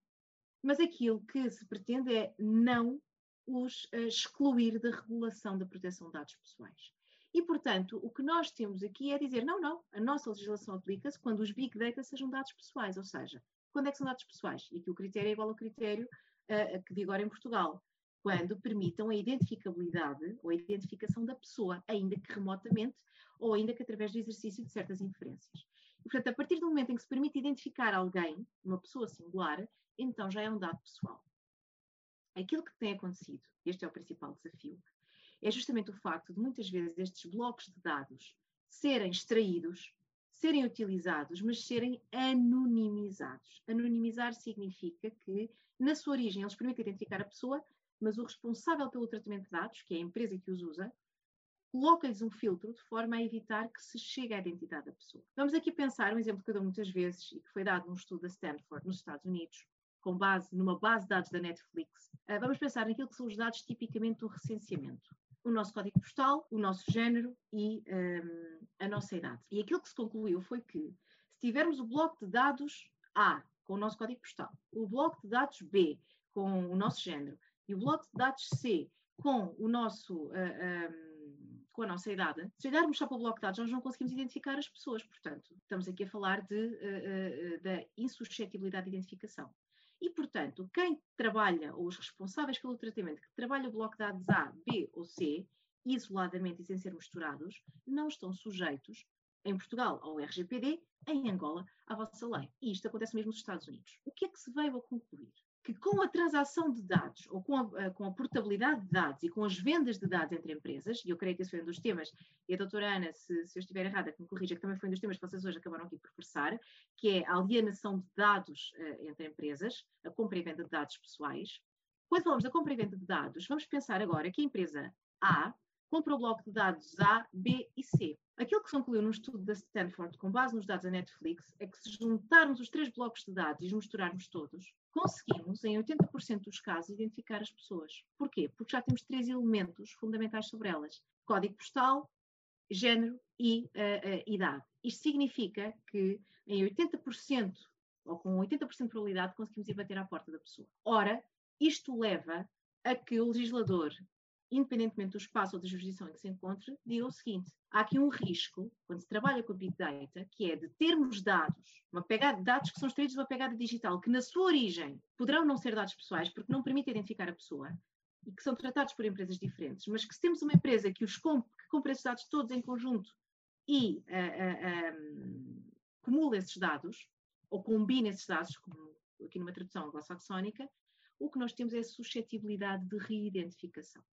mas aquilo que se pretende é não os uh, excluir da regulação da proteção de dados pessoais. E, portanto, o que nós temos aqui é dizer, não, não, a nossa legislação aplica-se quando os Big Data sejam dados pessoais, ou seja, quando é que são dados pessoais? E aqui o critério é igual ao critério uh, que vigora em Portugal, quando permitam a identificabilidade ou a identificação da pessoa, ainda que remotamente ou ainda que através do exercício de certas inferências. E, portanto, a partir do momento em que se permite identificar alguém, uma pessoa singular, então já é um dado pessoal. Aquilo que tem acontecido, este é o principal desafio, é justamente o facto de muitas vezes estes blocos de dados serem extraídos, serem utilizados, mas serem anonimizados. Anonimizar significa que, na sua origem, eles permitem identificar a pessoa, mas o responsável pelo tratamento de dados, que é a empresa que os usa, coloca-lhes um filtro de forma a evitar que se chegue à identidade da pessoa. Vamos aqui pensar um exemplo que eu dou muitas vezes e que foi dado num estudo da Stanford, nos Estados Unidos, com base numa base de dados da Netflix. Uh, vamos pensar naquilo que são os dados tipicamente do recenseamento o nosso código postal, o nosso género e um, a nossa idade. E aquilo que se concluiu foi que, se tivermos o bloco de dados A com o nosso código postal, o bloco de dados B com o nosso género e o bloco de dados C com o nosso uh, um, com a nossa idade, se olharmos só para o bloco de dados, nós não conseguimos identificar as pessoas. Portanto, estamos aqui a falar de, uh, uh, da insuscetibilidade de identificação. E, portanto, quem trabalha, ou os responsáveis pelo tratamento, que trabalha o bloco de dados A, B ou C, isoladamente e sem ser misturados, não estão sujeitos, em Portugal, ao RGPD, em Angola, à vossa lei. E isto acontece mesmo nos Estados Unidos. O que é que se veio a concluir? Que com a transação de dados, ou com a, com a, portabilidade de dados e com as vendas de dados entre empresas, e eu creio que esse foi um dos temas, e a doutora Ana, se, se eu estiver errada, que me corrija, que também foi um dos temas que vocês hoje acabaram aqui por forçar, que é a alienação de dados uh, entre empresas, a compra e venda de dados pessoais. Quando falamos da compra e venda de dados, vamos pensar agora que a empresa A compra o bloco de dados A, B e C. Aquilo que se concluiu num estudo da Stanford, com base nos dados da Netflix, é que se juntarmos os três blocos de dados e os misturarmos todos, conseguimos, em 80% dos casos, identificar as pessoas. Porquê? Porque já temos três elementos fundamentais sobre elas: código postal, género e uh, uh, idade. Isto significa que em 80%, ou com 80% de probabilidade, conseguimos ir bater à porta da pessoa. Ora, isto leva a que o legislador independentemente do espaço ou da jurisdição em que se encontre, diga o seguinte: há aqui um risco, quando se trabalha com a Big Data, que é de termos dados, uma pegada dados que são extraídos de uma pegada digital, que na sua origem poderão não ser dados pessoais, porque não permite identificar a pessoa, e que são tratados por empresas diferentes, mas que se temos uma empresa que os que compra esses dados todos em conjunto e uh, uh, acumula esses dados, ou combina esses dados, como aqui numa tradução anglo-saxónica, o que nós temos é a suscetibilidade de reidentificação.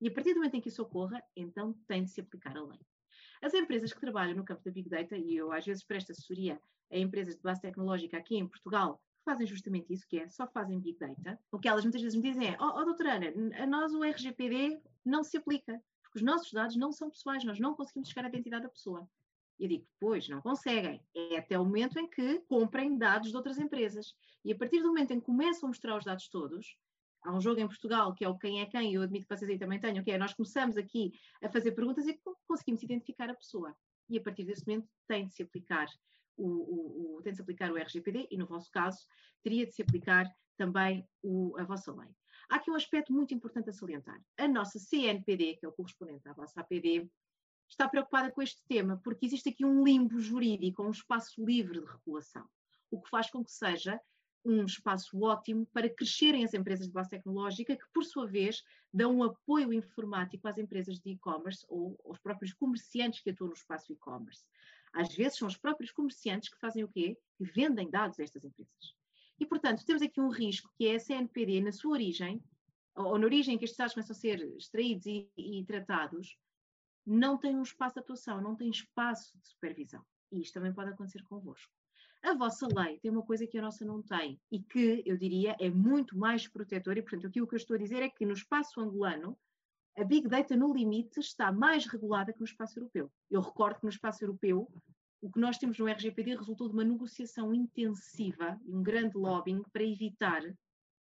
E a partir do momento em que isso ocorra, então tem de se aplicar a lei. As empresas que trabalham no campo da Big Data, e eu às vezes presto assessoria a empresas de base tecnológica aqui em Portugal, que fazem justamente isso, que é só fazem Big Data, o que elas muitas vezes me dizem é, oh, oh doutora Ana, a nós o RGPD não se aplica, porque os nossos dados não são pessoais, nós não conseguimos chegar à identidade da pessoa. E eu digo, pois, não conseguem. É até o momento em que comprem dados de outras empresas. E a partir do momento em que começam a mostrar os dados todos, há um jogo em Portugal que é o quem é quem, eu admito que vocês aí também tenham, que é nós começamos aqui a fazer perguntas e conseguimos identificar a pessoa. E a partir desse momento tem de se aplicar o, o, o tem de se aplicar o RGPD e no vosso caso teria de se aplicar também o, a vossa lei. Há aqui um aspecto muito importante a salientar. A nossa CNPD, que é o correspondente à vossa APD, está preocupada com este tema, porque existe aqui um limbo jurídico, um espaço livre de regulação, o que faz com que seja um espaço ótimo para crescerem as empresas de base tecnológica, que, por sua vez, dão um apoio informático às empresas de e-commerce ou aos próprios comerciantes que atuam no espaço e-commerce. Às vezes são os próprios comerciantes que fazem o quê? Que vendem dados a estas empresas. E, portanto, temos aqui um risco que é a CNPD, na sua origem, ou na origem em que estes dados começam a ser extraídos e, e tratados, não tem um espaço de atuação, não tem espaço de supervisão. E isto também pode acontecer convosco. A vossa lei tem uma coisa que a nossa não tem e que, eu diria, é muito mais protetora. E, portanto, aquilo que eu estou a dizer é que no espaço angolano, a Big Data, no limite, está mais regulada que no espaço europeu. Eu recordo que no espaço europeu, o que nós temos no RGPD resultou de uma negociação intensiva e um grande lobbying para evitar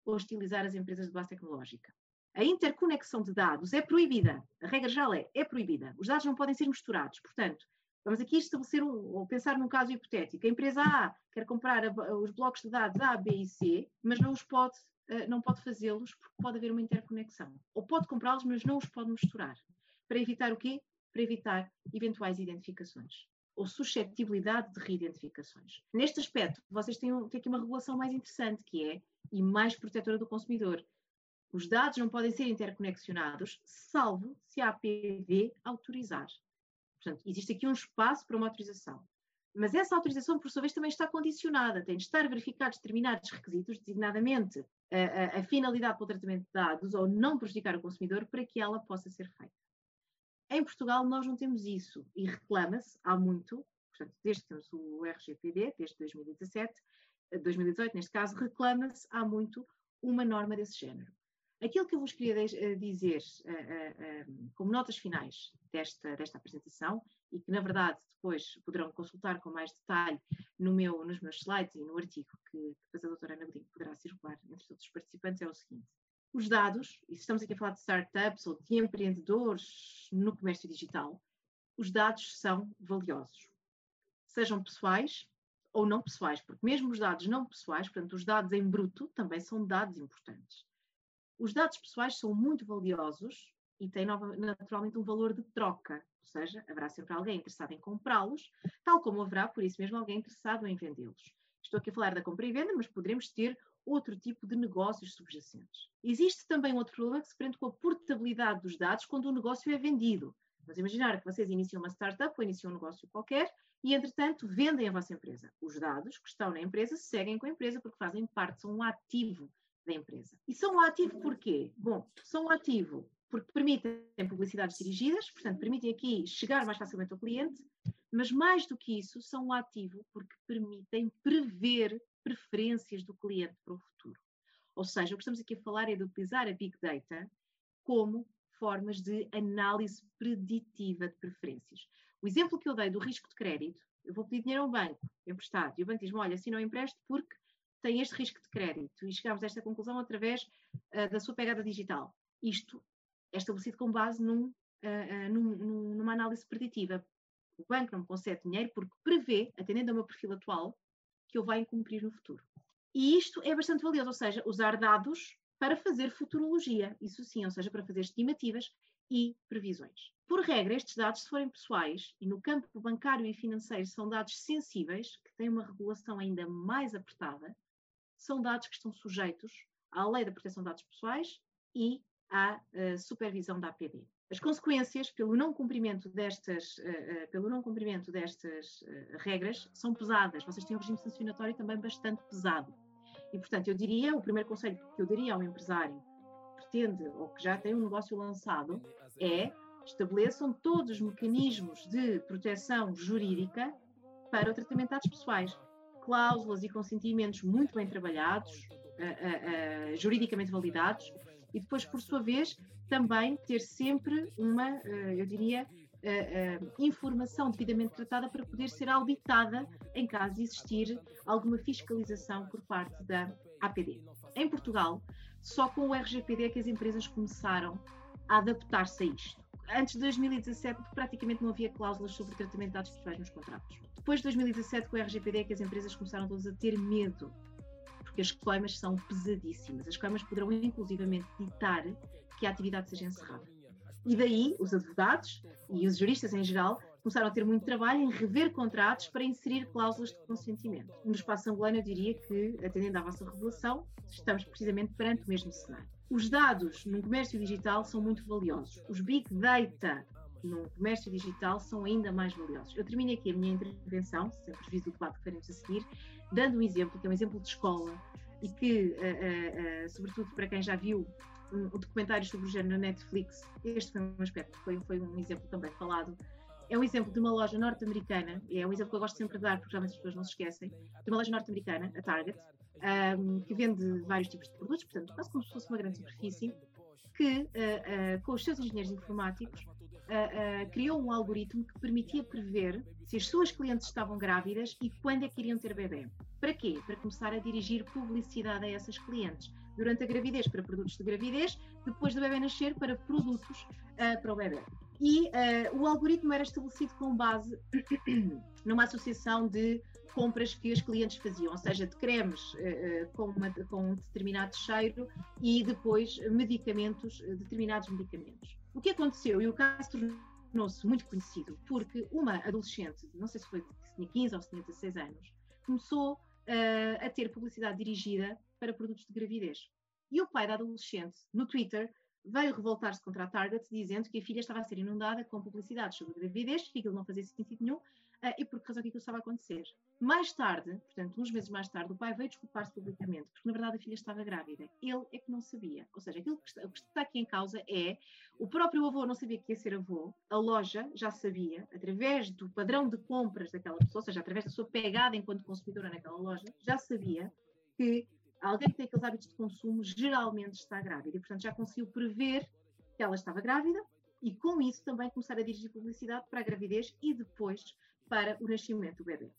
hostilizar as empresas de base tecnológica. A interconexão de dados é proibida. A regra geral é, é proibida. Os dados não podem ser misturados. Portanto, vamos aqui estabelecer um, ou pensar num caso hipotético. A empresa A quer comprar a, os blocos de dados A, B e C, mas não os pode, uh, não pode fazê-los porque pode haver uma interconexão. Ou pode comprá-los, mas não os pode misturar. Para evitar o quê? Para evitar eventuais identificações ou suscetibilidade de reidentificações. Neste aspecto, vocês têm, têm aqui uma regulação mais interessante, que é, e mais protetora do consumidor, os dados não podem ser interconexionados, salvo se a APV autorizar. Portanto, existe aqui um espaço para uma autorização. Mas essa autorização, por sua vez, também está condicionada. Tem de estar verificados determinados requisitos, designadamente a, a, a finalidade para o tratamento de dados ou não prejudicar o consumidor, para que ela possa ser feita. Em Portugal, nós não temos isso e reclama-se há muito, portanto, desde que temos o RGPD, desde 2017, 2018, neste caso, reclama-se há muito uma norma desse género. Aquilo que eu vos queria eh, dizer uh, uh, como notas finais desta, desta apresentação, e que na verdade depois poderão consultar com mais detalhe no meu, nos meus slides e no artigo que, depois a doutora Ana Godinho poderá circular entre todos os participantes, é o seguinte. Os dados, e estamos aqui a falar de startups ou de empreendedores no comércio digital, os dados são valiosos. Sejam pessoais ou não pessoais, porque mesmo os dados não pessoais, portanto, os dados em bruto, também são dados importantes. Os dados pessoais são muito valiosos e têm naturalmente um valor de troca, ou seja, haverá sempre alguém interessado em comprá-los, tal como haverá, por isso mesmo, alguém interessado em vendê-los. Estou aqui a falar da compra e venda, mas poderemos ter outro tipo de negócios subjacentes. Existe também outro problema que se prende com a portabilidade dos dados quando o negócio é vendido. Vamos imaginar que vocês iniciam uma startup ou iniciam um negócio qualquer e, entretanto, vendem a vossa empresa. Os dados que estão na empresa seguem com a empresa porque fazem parte, são um ativo da empresa. E são um ativo porquê? Bom, são um ativo porque permitem publicidades dirigidas, portanto, permitem aqui chegar mais facilmente ao cliente, mas mais do que isso, são um ativo porque permitem prever preferências do cliente para o futuro. Ou seja, o que estamos aqui a falar é de utilizar a Big Data como formas de análise preditiva de preferências. O exemplo que eu dei do risco de crédito, eu vou pedir dinheiro ao banco emprestado e o banco diz-me, olha, assim não empresto porque tem este risco de crédito e chegamos a esta conclusão através uh, da sua pegada digital. Isto é estabelecido com base num, uh, num, numa análise preditiva. O banco não me concede dinheiro porque prevê, atendendo ao meu perfil atual, que eu vai cumprir no futuro. E isto é bastante valioso, ou seja, usar dados para fazer futurologia, isso sim, ou seja, para fazer estimativas e previsões. Por regra, estes dados, se forem pessoais e no campo bancário e financeiro são dados sensíveis, que têm uma regulação ainda mais apertada, são dados que estão sujeitos à Lei da Proteção de Dados Pessoais e à uh, supervisão da APD. As consequências pelo não cumprimento destas, uh, pelo não cumprimento destas regras são pesadas. Vocês têm um regime sancionatório também bastante pesado. E, portanto, eu diria, o primeiro conselho que eu daria ao empresário que pretende ou que já tem um negócio lançado é estabeleçam todos os mecanismos de proteção jurídica para o tratamento de dados pessoais. Cláusulas e consentimentos muito bem trabalhados, uh, uh, juridicamente validados, e depois, por sua vez, também ter sempre uma, eu diria, informação devidamente tratada para poder ser auditada em caso de existir alguma fiscalização por parte da APD. Em Portugal, só com o RGPD é que as empresas começaram a adaptar-se a isto antes de 2017 praticamente não havia cláusulas sobre tratamento de dados pessoais nos contratos. Depois de 2017, com o RGPD, é que as empresas começaram todas a ter medo, porque as coimas são pesadíssimas. As coimas poderão inclusivamente ditar que a atividade seja encerrada. E daí os advogados e os juristas em geral começaram a ter muito trabalho em rever contratos para inserir cláusulas de consentimento. No espaço angolano, eu diria que, atendendo à vossa revelação, estamos precisamente perante o mesmo cenário. Os dados no comércio digital são muito valiosos. Os big data no comércio digital são ainda mais valiosos. Eu termino aqui a minha intervenção, sem prejuízo do debate que faremos a seguir, dando um exemplo, que é um exemplo de escola, e que, uh, uh, uh, sobretudo para quem já viu um, um documentário sobre o género na Netflix, este foi um aspecto, foi, foi um exemplo também falado. É um exemplo de uma loja norte-americana, é um exemplo que eu gosto sempre de dar, porque geralmente as pessoas não se esquecem, de uma loja norte-americana, a Target, um, que vende vários tipos de produtos, portanto, quase como se fosse uma grande superfície, que, uh, uh, com os seus engenheiros informáticos, uh, criou um algoritmo que permitia prever se as suas clientes estavam grávidas e quando é que iriam ter bebê. Para quê? Para começar a dirigir publicidade a essas clientes. Durante a gravidez, para produtos de gravidez, depois do bebê nascer, para produtos para o bebê. E o algoritmo era estabelecido com base numa associação de compras que os clientes faziam, ou seja, de cremes uh, com, uma, com, um determinado cheiro e depois medicamentos, uh, determinados medicamentos. O que aconteceu, e o caso tornou-se muito conhecido, porque uma adolescente, não sei se foi se tinha 15 ou se tinha 16 anos, começou uh, a ter publicidade dirigida para produtos de gravidez. E o pai da adolescente, no Twitter, veio revoltar-se contra a Target, dizendo que a filha estava a ser inundada com publicidades sobre gravidez, que aquilo não fazia sentido nenhum, uh, e por que razão que aquilo estava a acontecer. Mais tarde, portanto, uns meses mais tarde, o pai veio desculpar-se publicamente, porque na verdade a filha estava grávida. Ele é que não sabia. Ou seja, aquilo que está, que está aqui em causa é o próprio avô não sabia que ia ser avô, a loja já sabia, através do padrão de compras daquela pessoa, ou seja, através da sua pegada enquanto consumidora naquela loja, já sabia que alguém que tem aqueles hábitos de consumo geralmente está grávida e, portanto, já conseguiu prever que ela estava grávida e, com isso, também começar a dirigir publicidade para a gravidez e depois para o nascimento do bebê.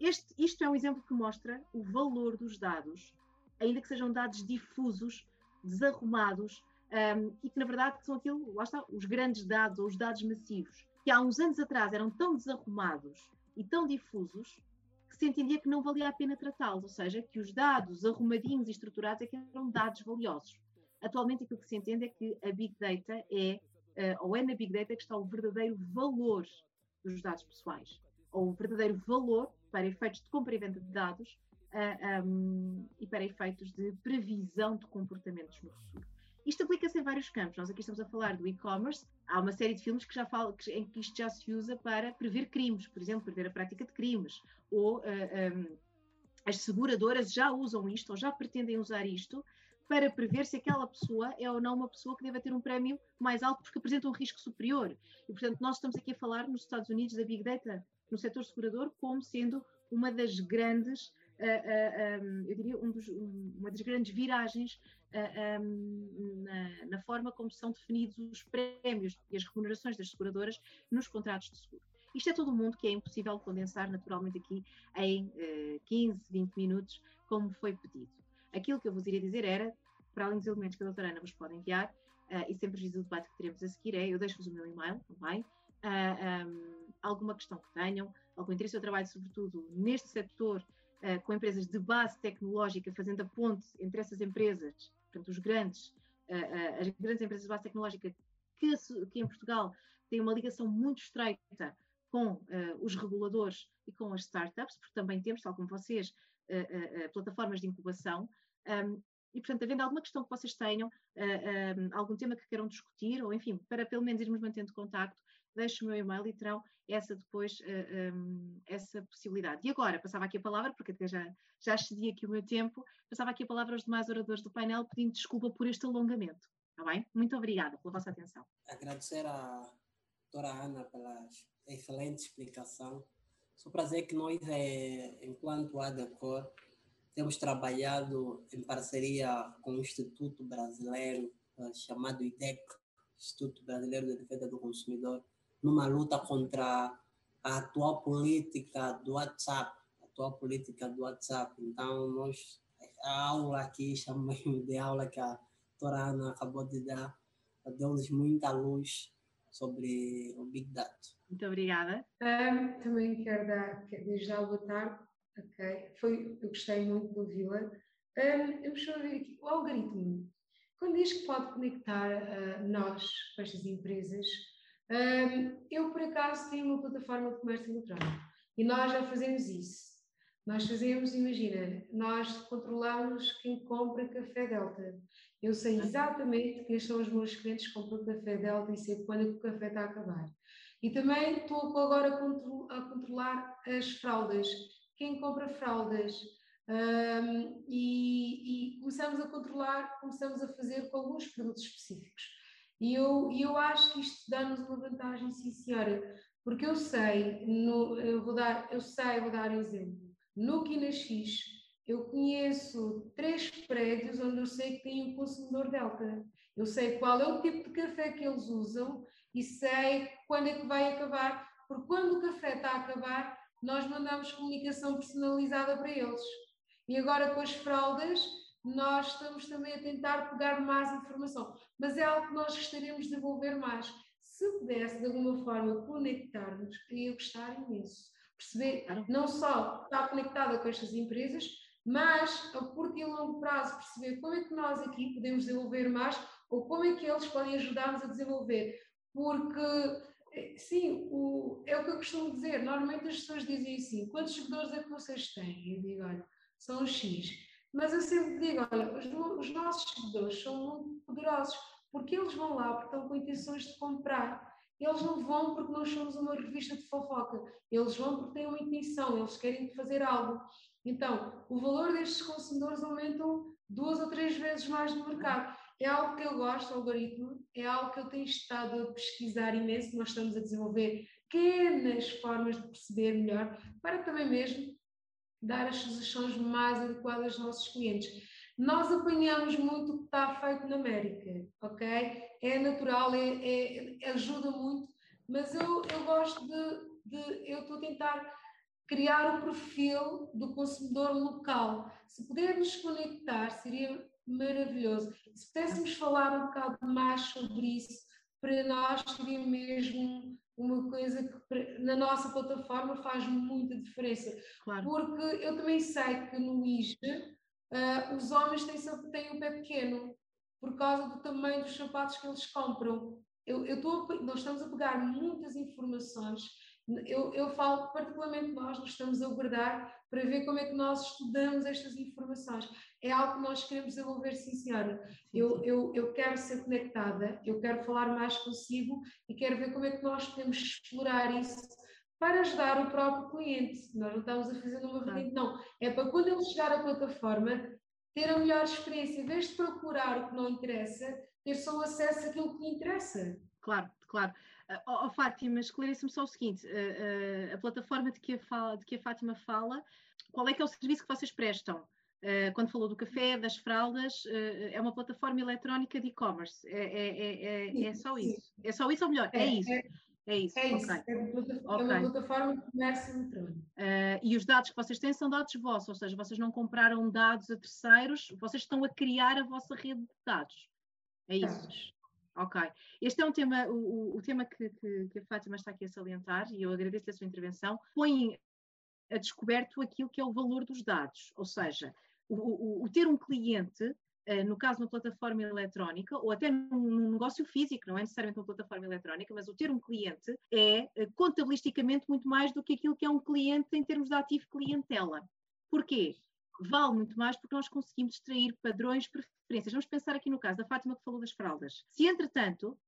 Este, isto é um exemplo que mostra o valor dos dados, ainda que sejam dados difusos, desarrumados, um, e que na verdade são aquilo, lá está, os grandes dados ou os dados massivos, que há uns anos atrás eram tão desarrumados e tão difusos que se entendia que não valia a pena tratá-los, ou seja, que os dados arrumadinhos e estruturados é eram dados valiosos. Atualmente aquilo que se entende é que a Big Data é, uh, ou é na Big Data que está o verdadeiro valor dos dados pessoais ou o verdadeiro valor para efeitos de compra e venda de dados uh, ah, um, e para efeitos de previsão de comportamentos no futuro. Isto aplica-se em vários campos. Nós aqui estamos a falar do e-commerce. Há uma série de filmes que já falam que, em que isto já se usa para prever crimes, por exemplo, prever a prática de crimes. Ou uh, ah, um, as seguradoras já usam isto ou já pretendem usar isto para prever se aquela pessoa é ou não uma pessoa que deve ter um prémio mais alto porque apresenta um risco superior. E, portanto, nós estamos aqui a falar nos Estados Unidos da Big Data no setor segurador como sendo uma das grandes, eu diria, um dos, um, uma das grandes viragens na, forma como são definidos os prémios e as remunerações das seguradoras nos contratos de seguro. Isto é todo um mundo que é impossível condensar naturalmente aqui em 15, 20 minutos, como foi pedido. Aquilo que eu vos iria dizer era, para além dos elementos que a doutora Ana vos pode enviar, e sempre o debate que teremos a seguir, é, eu deixo-vos o meu e-mail também, uh, um, alguma questão que tenham, algum interesse. Eu trabalho sobretudo neste setor uh, com empresas de base tecnológica, fazendo a ponte entre essas empresas, portanto, os grandes, uh, as grandes empresas de base tecnológica que, que, em Portugal têm uma ligação muito estreita com os reguladores e com as startups, porque também temos, tal como vocês, plataformas de incubação. Um, E, portanto, havendo alguma questão que vocês tenham, uh, algum tema que queiram discutir, ou enfim, para pelo menos irmos mantendo contacto, deixe o meu e-mail e terão essa depois, uh, um, essa possibilidade. E agora, passava aqui a palavra, porque até já, já excedi aqui o meu tempo, passava aqui a palavra aos demais oradores do painel, pedindo desculpa por este alongamento. Está bem? Muito obrigada pela vossa atenção. Agradecer à doutora Ana pela excelente explicação. Só para dizer que nós, é, enquanto ADACOR, temos trabalhado em parceria com o Instituto Brasileiro, uh, chamado IDEC, Instituto Brasileiro de Defesa do Consumidor, numa luta contra a atual política do WhatsApp, a atual política do WhatsApp. Então, nós, a aula aqui, chamamos de aula que a doutora Ana acabou de dar, deu-nos muita luz sobre o Big Data. Muito obrigada. Um, também quero dar, desde já boa tarde, ok? Foi, eu gostei muito do Vila. Um, vamos só ver aqui, o algoritmo, quando diz que pode conectar uh, nós com estas empresas, um, eu por acaso tenho uma plataforma de comércio eletrônico e nós já fazemos isso. Nós fazemos, imagina, nós controlamos quem compra café Delta. Eu sei exatamente quem são os meus clientes que compram café Delta e sei quando é que o café está a acabar. E também estou agora a, controlar as fraldas. Quem compra fraldas? Um, e, e, começamos a controlar, começamos a fazer com alguns produtos específicos. E eu, eu acho que isto dá-nos uma vantagem, sim senhora, porque eu sei, no, eu vou dar, eu sei, vou dar um exemplo. No X, eu conheço três prédios onde eu sei que tem um consumidor Delta. Eu sei qual é o tipo de café que eles usam e sei quando é que vai acabar, porque quando o café está a acabar, nós mandamos comunicação personalizada para eles. E agora com as fraldas, nós estamos também a tentar pegar mais informação, mas é algo que nós gostaríamos de desenvolver mais. Se pudesse, de alguma forma, conectar-nos, eu gostar imenso. Perceber, não só estar conectada com estas empresas, mas a curto e longo prazo perceber como é que nós aqui podemos desenvolver mais ou como é que eles podem ajudar-nos a desenvolver. Porque, eh, sim, o, é o que eu costumo dizer, normalmente as pessoas dizem assim, quantos seguidores é que vocês têm? Eu digo, olha, são X. Mas eu sempre digo, olha, os, os nossos seguidores são muito poderosos, porque eles vão lá porque estão com intenções de comprar. Eles não vão porque nós somos uma revista de fofoca. Eles vão porque têm uma intenção, eles querem fazer algo. Então, o valor destes consumidores aumentam duas ou três vezes mais no mercado. É algo que eu gosto, algoritmo, é algo que eu tenho estado a pesquisar imenso. Nós estamos a desenvolver pequenas formas de perceber melhor, para também mesmo dar as sugestões mais adequadas aos nossos clientes. Nós apanhamos muito o que está feito na América, ok? É natural, é, é ajuda muito, mas eu, eu gosto de, de eu estou a tentar criar o perfil do consumidor local. Se pudermos conectar, seria maravilhoso. Se pudéssemos falar um bocado mais sobre isso, para nós seria mesmo uma coisa que na nossa plataforma faz muita diferença. Claro. Porque eu também sei que no IGE uh, os homens têm, têm um pé pequeno por causa do tamanho dos sapatos que eles compram. Eu, eu tô, nós estamos a pegar muitas informações eu, eu falo particularmente nós, nós estamos a guardar para ver como é que nós estudamos estas informações. É algo que nós queremos desenvolver, sim senhora. Eu, eu, eu quero ser conectada, eu quero falar mais consigo e quero ver como é que nós podemos explorar isso para ajudar o próprio cliente. Nós não estamos a fazer uma cliente, não. É para quando ele chegar à plataforma ter a melhor experiência, em vez de procurar o que não interessa, ter só acesso àquilo que lhe interessa. Claro, claro. Uh, oh, Fátima, esclareça-me só o seguinte: uh, uh, a plataforma de que a, fala, de que a Fátima fala, qual é que é o serviço que vocês prestam? quando falou do café, das fraldas, é uma plataforma eletrónica de e-commerce. É, é, é, é, só isso. É só isso ou melhor? É, isso. É isso. É isso. Okay. É uma plataforma de comércio eletrônico. e os dados que vocês têm são dados vossos, ou seja, vocês não compraram dados a terceiros, vocês estão a criar a vossa rede de dados. É isso. Ok. Este é um tema, o, o tema que, que, que, a Fátima está aqui a salientar, e eu agradeço a sua intervenção, põe a descoberto aquilo que é o valor dos dados, ou seja, o, o, o ter um cliente, uh, no caso uma plataforma eletrónica, ou até num, negócio físico, não é necessariamente uma plataforma eletrónica, mas o ter um cliente é uh, contabilisticamente muito mais do que aquilo que é um cliente em termos de ativo clientela. Porquê? Vale muito mais porque nós conseguimos extrair padrões, preferências. Vamos pensar aqui no caso da Fátima que falou das fraldas. Se, entretanto,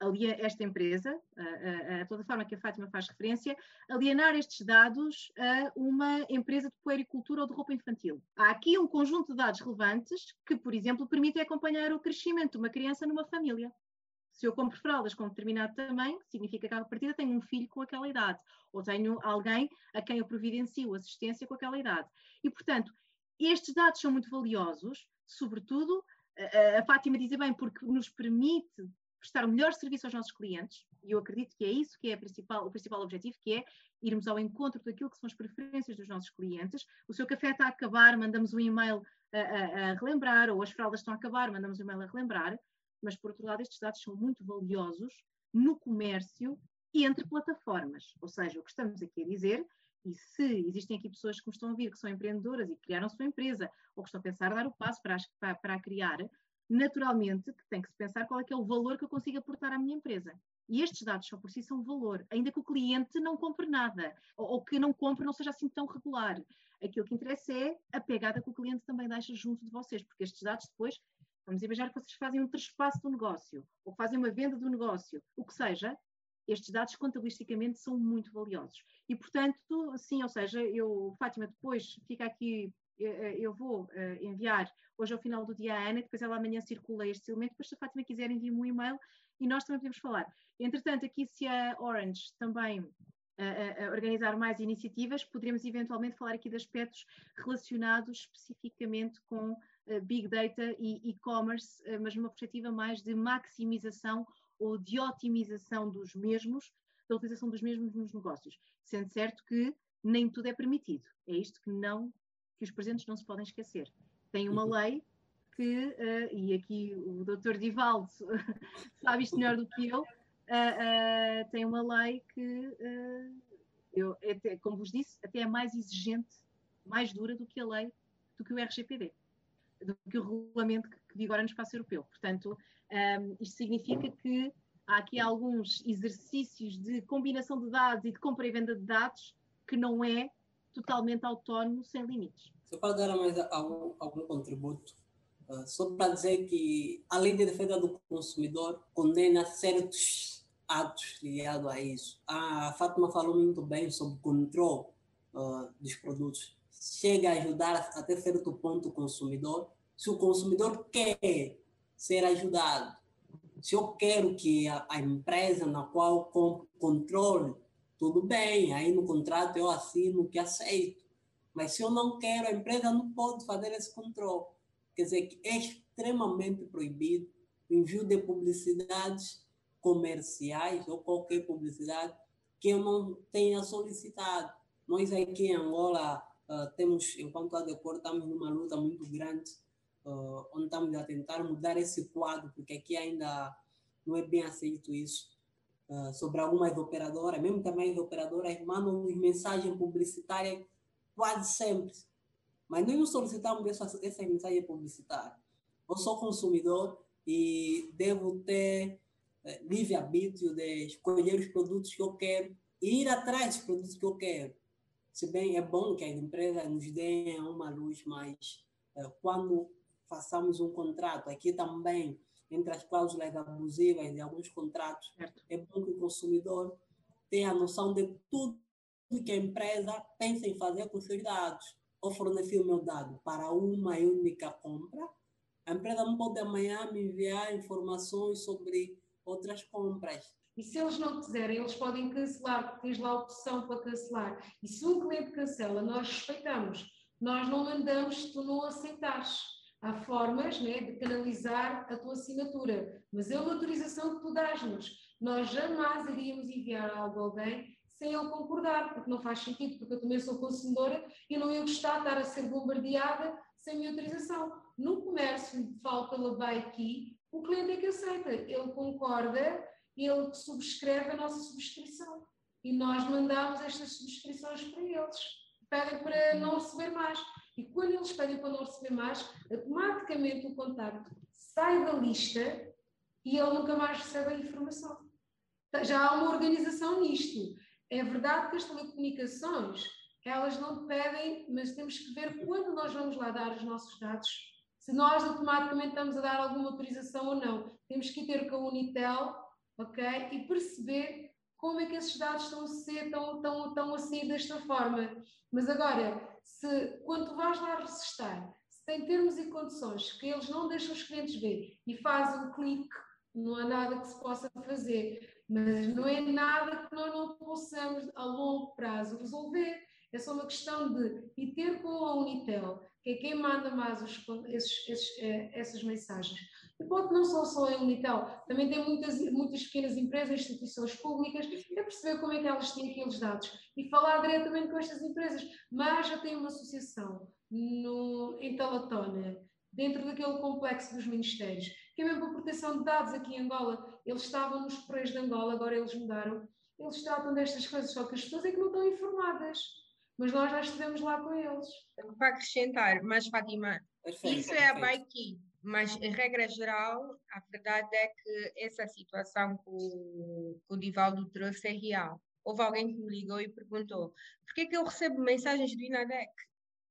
ali esta empresa, a, a, a, plataforma que a Fátima faz referência, alienar estes dados a uma empresa de puericultura ou de roupa infantil. Há aqui um conjunto de dados relevantes que, por exemplo, permitem acompanhar o crescimento de uma criança numa família. Se eu compro fraldas com determinado tamanho, significa que à partida tenho um filho com aquela idade, ou tenho alguém a quem eu providencio assistência com aquela idade. E, portanto, estes dados são muito valiosos, sobretudo, a Fátima dizia bem, porque nos permite prestar o melhor serviço aos nossos clientes, e eu acredito que é isso que é principal, o principal objetivo, que é irmos ao encontro daquilo que são as preferências dos nossos clientes. O seu café está a acabar, mandamos um e-mail a, a, a relembrar, ou as fraldas estão a acabar, mandamos um e-mail a relembrar, mas por outro lado estes dados são muito valiosos no comércio e entre plataformas, ou seja, o que estamos aqui a dizer e se existem aqui pessoas que me estão a ouvir que são empreendedoras e criaram sua empresa ou que estão a pensar dar o passo para, para, para a criar, naturalmente que tem que se pensar qual é que é o valor que eu consigo aportar à minha empresa. E estes dados só por si são valor, ainda que o cliente não compre nada, ou, ou que não compre não seja assim tão regular. Aquilo que interessa é a pegada que o cliente também deixa junto de vocês, porque estes dados depois, vamos imaginar que vocês fazem um trespasso do negócio, ou fazem uma venda do negócio, o que seja, estes dados contabilisticamente são muito valiosos. E, portanto, sim, ou seja, eu, Fátima, depois fica aqui eh, eu vou eh, enviar hoje ao final do dia à Ana, depois ela amanhã circula este elemento, depois se a Fátima quiser envie-me um e-mail e nós também podemos falar. Entretanto, aqui se a Orange também uh, organizar mais iniciativas, poderemos eventualmente falar aqui de aspectos relacionados especificamente com Big Data e e-commerce, mas numa perspectiva mais de maximização ou de otimização dos mesmos, da utilização dos mesmos nos negócios, sendo certo que nem tudo é permitido. É isto que não que os presentes não se podem esquecer. Tem uma uhum. lei que, uh, e aqui o doutor Divaldo sabe isto melhor do que eu, uh, uh, tem uma lei que, eu, até, como vos disse, até é mais exigente, mais dura do que a lei, do que o RGPD, do que o regulamento que, vigora no espaço europeu. Portanto, um, isto significa que há aqui alguns exercícios de combinação de dados e de compra e venda de dados que não é totalmente autónomo, sem limites. Só para dar mais algum, algum contributo, uh, só para dizer que a lei de defesa do consumidor condena certos atos ligados a isso. A Fátima falou muito bem sobre o controle uh, dos produtos. Chega a ajudar até certo ponto o consumidor. Se o consumidor quer ser ajudado, se eu quero que a, a empresa na qual compro controle tudo bem, aí no contrato eu assino que aceito. Mas se eu não quero, a empresa não pode fazer esse controle. Quer dizer, que é extremamente proibido o envio de publicidades comerciais ou qualquer publicidade que eu não tenha solicitado. Nós aqui em Angola uh, temos, enquanto a Decor, estamos numa luta muito grande, uh, onde estamos a tentar mudar esse quadro, porque aqui ainda não é bem aceito isso. Ah, sobre algumas operadoras, mesmo também as operadoras mandam-nos mensagem publicitária quase sempre. Mas nós não solicitamos essas, essas mensagens publicitárias. Eu sou consumidor e devo ter é, livre-arbítrio de escolher os produtos que eu quero e ir atrás dos produtos que eu quero. Se bem é bom que as empresas nos deem uma luz, mas é, quando façamos um contrato, aqui também entre as cláusulas abusivas de alguns contratos, certo. é bom que o consumidor tenha a noção de tudo que a empresa pensa em fazer com seus dados. Ou fornecer o meu dado para uma única compra, a empresa não pode amanhã me enviar informações sobre outras compras. E se eles não quiserem, eles podem cancelar, porque tens lá a opção para cancelar. E se um cliente cancela, nós respeitamos. Nós não mandamos se tu não aceitares há formas né, de canalizar a tua assinatura, mas é uma autorização que tu dás-nos. Nós jamais iríamos enviar algo a alguém sem ele concordar, porque não faz sentido, porque eu também sou consumidora e não ia gostar de estar a ser bombardeada sem minha autorização. No comércio, falo pela Baiki, o cliente é que aceita, ele concorda, ele subscreve a nossa subscrição e nós mandamos estas subscrições para eles, pedem para não receber mais. E quando eles pedem para não receber mais, automaticamente o contacto sai da lista e ele nunca mais recebe a informação. Já há uma organização nisto. É verdade que as telecomunicações elas não pedem, mas temos que ver quando nós vamos lá dar os nossos dados, se nós automaticamente estamos a dar alguma autorização ou não. Temos que ter com a Unitel, ok? E perceber como é que esses dados estão a ser, estão, estão, estão a sair desta forma. Mas agora, se quando tu vais lá recestar, se tem termos e condições que eles não deixam os clientes ver e fazem um clique, não há nada que se possa fazer. Mas não é nada que nós não possamos a longo prazo resolver. É só uma questão de e ter com a Unitel, que é quem manda mais os, esses, esses, eh, essas mensagens. E pode não só só a Unitel, também tem muitas, muitas pequenas empresas, instituições públicas, é perceber como é que elas têm aqueles dados e falar diretamente com estas empresas. Mas já tem uma associação no, em Talatona, dentro daquele complexo dos ministérios, que é mesmo para proteção de dados aqui em Angola. Eles estavam nos Correios de Angola, agora eles mudaram. Eles tratam destas coisas, só que as pessoas é que não estão informadas mas nós já estivemos lá com eles. Para acrescentar, mas Fátima, perfeito, isso perfeito. é a Baiki, mas em regra geral, a verdade é que essa situação que o, que o Divaldo trouxe é real. Houve alguém que me ligou e perguntou por que, que eu recebo mensagens do INADEC?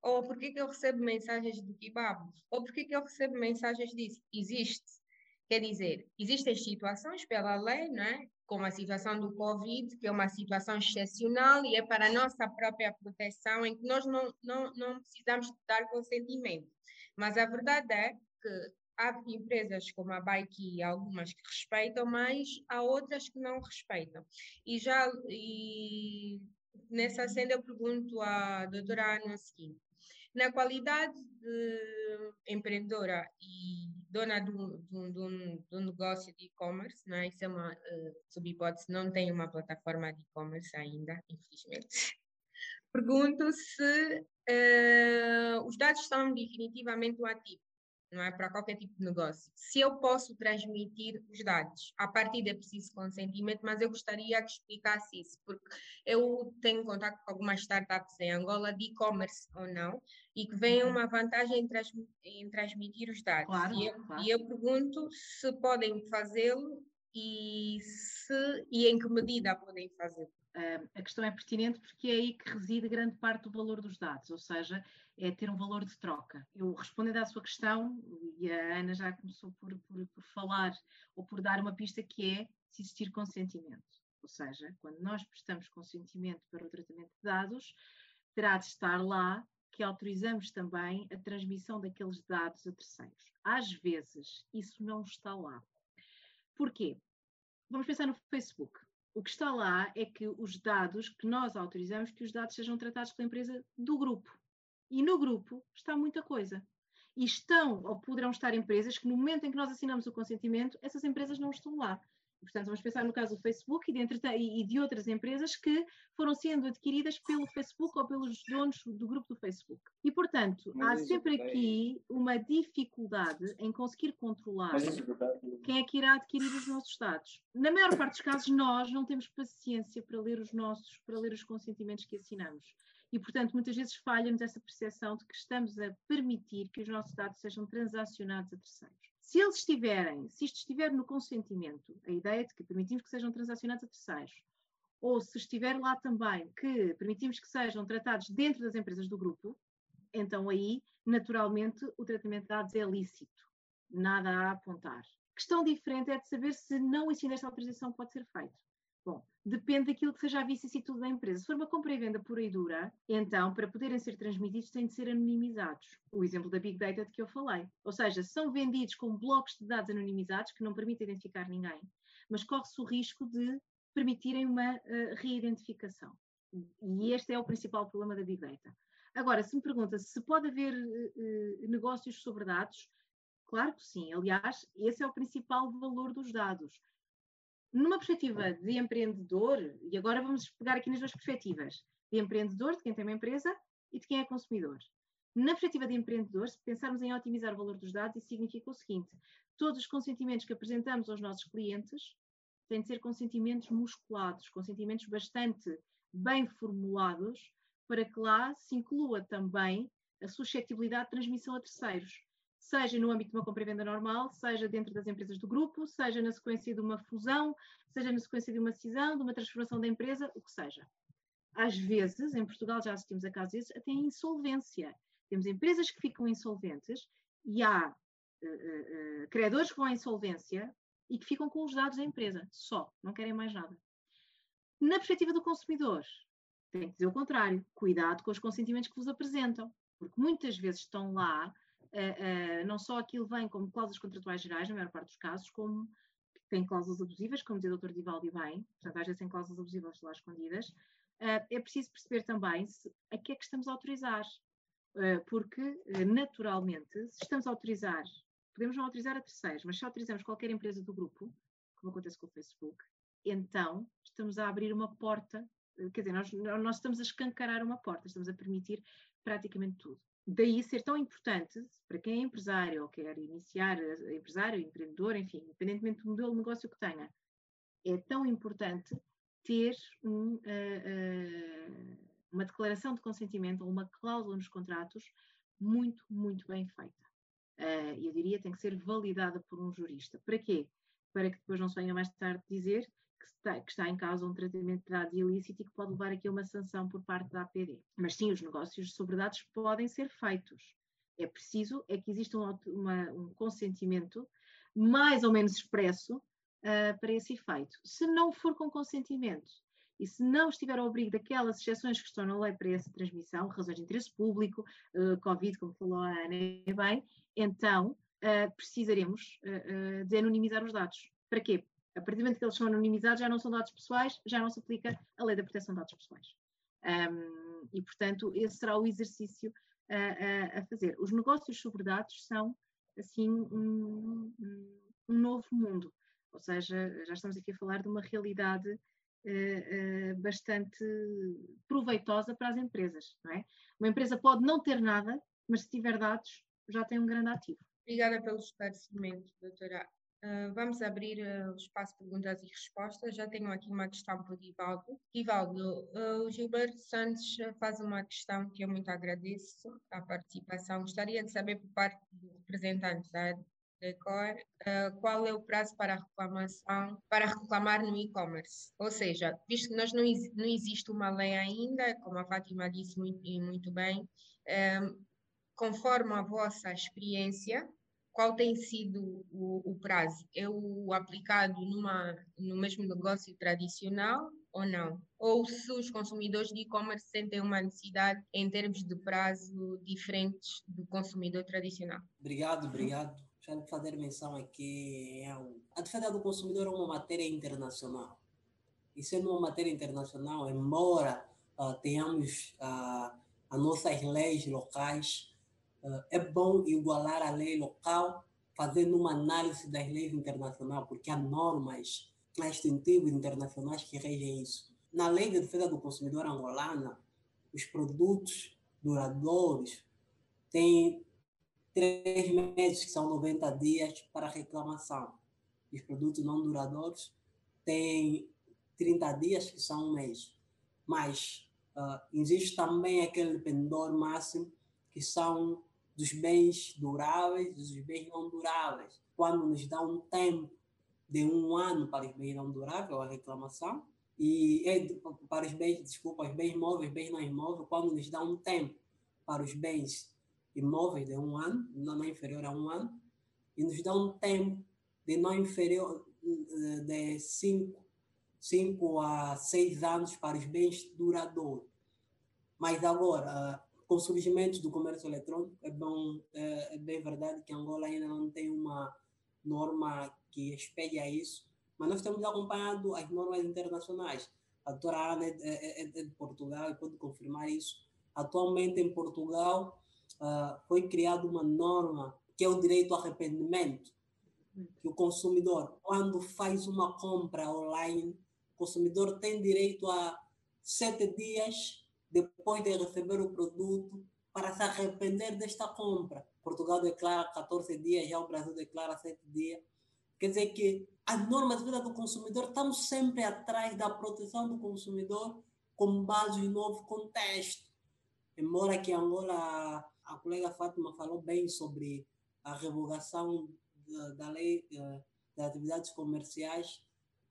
Ou por que, que eu recebo mensagens do Kibab? Ou por que, que eu recebo mensagens disso? Existe. Quer dizer, existem situações pela lei, não é? Como a situação do Covid, que é uma situação excepcional e é para a nossa própria proteção, em que nós não, não, não precisamos dar consentimento. Mas a verdade é que há empresas como a Bike, algumas que respeitam, mas há outras que não respeitam. E já e nessa senda eu pergunto à doutora Ana o seguinte, na qualidade de empreendedora e dona de um, de um, de um negócio de e-commerce, não é? Isso é uma, uh, sob hipótese, não tem uma plataforma de e-commerce ainda, infelizmente. Pergunto se uh, os dados são definitivamente um ativo não é? Para qualquer tipo de negócio. Se eu posso transmitir os dados, a partir é preciso consentimento, mas eu gostaria que explicasse isso, porque eu tenho contato com algumas startups em Angola, de e-commerce ou não, e que veem uhum. uma vantagem em, trans, em transmitir os dados. Claro, e, eu, claro. e eu pergunto se podem fazê-lo e, se, e em que medida podem fazê-lo. Uh, a questão é pertinente porque é aí que reside grande parte do valor dos dados, ou seja, é ter um valor de troca. Eu respondendo à sua questão, e a Ana já começou por, por, por falar ou por dar uma pista que é se existir consentimento. Ou seja, quando nós prestamos consentimento para o tratamento de dados, terá de estar lá que autorizamos também a transmissão daqueles dados a terceiros. Às vezes, isso não está lá. Porquê? Vamos pensar no Facebook. O que está lá é que os dados que nós autorizamos que os dados sejam tratados pela empresa do grupo. E no grupo está muita coisa. E estão, ou poderão estar empresas que no momento em que nós assinamos o consentimento, essas empresas não estão lá. Portanto, vamos pensar no caso do Facebook e de, e de outras empresas que foram sendo adquiridas pelo Facebook ou pelos donos do grupo do Facebook. E, portanto, Mas há sempre aqui uma dificuldade em conseguir controlar quem é que irá adquirir os nossos dados. Na maior parte dos casos, nós não temos paciência para ler os nossos, para ler os consentimentos que assinamos. E, portanto, muitas vezes falha-nos essa percepção de que estamos a permitir que os nossos dados sejam transacionados a terceiros. Se eles estiverem, se isto estiver no consentimento, a ideia de que permitimos que sejam transacionados a terceiros, ou se estiver lá também que permitimos que sejam tratados dentro das empresas do grupo, então aí, naturalmente, o tratamento de dados é lícito. Nada a apontar. Questão diferente é de saber se não existindo esta autorização pode ser feito. Bom, depende daquilo que seja a vicissitude da empresa. Se for uma compra e venda pura e dura, então, para poderem ser transmitidos, têm de ser anonimizados. O exemplo da Big Data de que eu falei. Ou seja, são vendidos com blocos de dados anonimizados que não permitem identificar ninguém, mas corre-se o risco de permitirem uma uh, reidentificação. E este é o principal problema da Big Data. Agora, se me pergunta se pode haver uh, negócios sobre dados, claro que sim. Aliás, esse é o principal valor dos dados numa perspectiva de empreendedor, e agora vamos pegar aqui nas duas perspectivas, de empreendedor, de quem tem uma empresa, e de quem é consumidor. Na perspectiva de empreendedor, se pensarmos em otimizar o valor dos dados, isso significa o seguinte: todos os consentimentos que apresentamos aos nossos clientes têm de ser consentimentos musculados, consentimentos bastante bem formulados, para que lá se inclua também a suscetibilidade de transmissão a terceiros seja no âmbito de uma compra e venda normal, seja dentro das empresas do grupo, seja na sequência de uma fusão, seja na sequência de uma cisão, de uma transformação da empresa, o que seja. às vezes, em Portugal já assistimos a casos desses, até insolvência. Temos empresas que ficam insolventes e há uh, uh, credores que vão à insolvência e que ficam com os dados da empresa, só, não querem mais nada. Na perspectiva do consumidor, tem que dizer o contrário, cuidado com os consentimentos que vos apresentam, porque muitas vezes estão lá, uh, não só aquilo vem como cláusulas contratuais gerais, na maior parte dos casos, como tem cláusulas abusivas, como dizia o Dr. Divaldi bem, portanto, às vezes tem cláusulas abusivas lá escondidas, Uh, é preciso perceber também se, a que é que estamos a autorizar, porque, naturalmente, se estamos a autorizar, podemos não autorizar a terceiros, mas se autorizamos qualquer empresa do grupo, como acontece com o Facebook, então estamos a abrir uma porta, quer dizer, nós, nós estamos a escancarar uma porta, estamos a permitir praticamente tudo. Daí ser tão importante, para quem é empresário ou quer iniciar, empresário, empreendedor, enfim, independentemente do modelo de negócio que tenha, é tão importante ter um, uh, uh, uma declaração de consentimento ou uma cláusula nos contratos muito, muito bem feita. Uh, eu diria tem que ser validada por um jurista. Para quê? Para que depois não se venha mais tarde dizer que está, que está em causa um tratamento de dados ilícito e que pode levar aqui a uma sanção por parte da APD. Mas sim, os negócios sobre dados podem ser feitos. É preciso é que exista um, uma, um consentimento mais ou menos expresso uh, para esse efeito. Se não for com consentimento e se não estiver ao abrigo daquelas exceções que estão na lei para essa transmissão, razões de interesse público, uh, Covid, como falou a Ana bem, então uh, precisaremos de anonimizar os dados. Para quê? A partir do momento que eles são anonimizados, já não são dados pessoais, já não se aplica a lei da proteção de dados pessoais. Um, e, portanto, esse será o exercício a, a, fazer. Os negócios sobre dados são, assim, um, um novo mundo. Ou seja, já estamos aqui a falar de uma realidade uh, uh, bastante proveitosa para as empresas. Não é? Uma empresa pode não ter nada, mas se tiver dados, já tem um grande ativo. Obrigada pelo esclarecimento, doutora. Uh, vamos abrir uh, o espaço perguntas e respostas. Já tenho aqui uma questão para o Divaldo. Divaldo, uh, o Gilberto Santos faz uma questão que eu muito agradeço a participação. Gostaria de saber por parte do representante da uh, qual é o prazo para reclamação, para reclamar no e-commerce. Ou seja, visto que nós não, não existe uma lei ainda, como a Fátima disse muito, muito bem, conforme a vossa experiência, qual tem sido o, o, prazo? É o aplicado numa, no mesmo negócio tradicional ou não? Ou se os consumidores de e-commerce sentem uma necessidade em termos de prazo diferentes do consumidor tradicional? Obrigado, obrigado já de fazer menção aqui, é a defesa do consumidor é uma matéria internacional. E sendo uma matéria internacional, embora uh, tenhamos uh, as nossas leis locais, é bom igualar a lei local, fazendo uma análise das leis internacionais, porque há normas instintivas internacionais que regem isso. Na lei de defesa do consumidor angolana, os produtos duradouros têm três meses, que são 90 dias para reclamação. Os produtos não duradouros têm 30 dias, que são um mês. Mas uh, existe também aquele pendor máximo, que são dos bens duráveis dos bens não duráveis. Quando nos dá um tempo de um ano para os bens não duráveis, a reclamação, e para os bens, desculpa, os bens móveis, bens não imóveis, quando nos dá um tempo para os bens imóveis de um ano, não inferior a um ano, e nos dá um tempo de não inferior de 5 cinco, a 6 anos para os bens duradouros. Mas agora, com o surgimento do comércio eletrônico, é, bom, é, é bem verdade que Angola ainda não tem uma norma que espelha isso, mas nós temos acompanhado as normas internacionais. A doutora Ana é, é, é de Portugal e pode confirmar isso. Atualmente, em Portugal, uh, foi criada uma norma que é o direito ao arrependimento. Que o consumidor, quando faz uma compra online, o consumidor tem direito a sete dias depois de receber o produto para se arrepender desta compra. Portugal declara 14 dias, já o Brasil declara 7 dias. Quer dizer que as normas de vida do consumidor estão sempre atrás da proteção do consumidor com base no novo contexto. Embora que Angola a colega Fátima falou bem sobre a revogação da, da lei uh, das atividades comerciais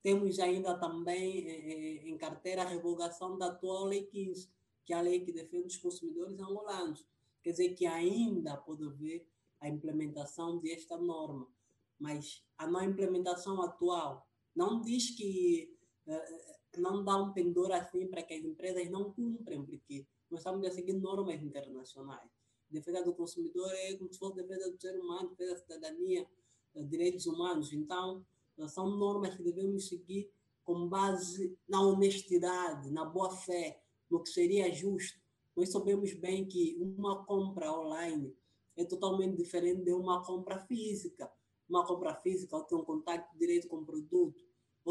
temos ainda também eh, em carteira a revogação da atual Lei 15, que é a lei que defende os consumidores angolanos. Quer dizer que ainda pode haver a implementação desta norma, mas a não implementação atual não diz que não dá um pendor assim para que as empresas não cumprem, porque nós estamos a seguir normas internacionais. Defesa do consumidor é como se fosse defesa do ser humano, defesa da cidadania, direitos humanos. Então, são normas que devemos seguir com base na honestidade, na boa fé, no que seria justo. Nós sabemos bem que uma compra online é totalmente diferente de uma compra física. Uma compra física, tem um contato direto com o produto.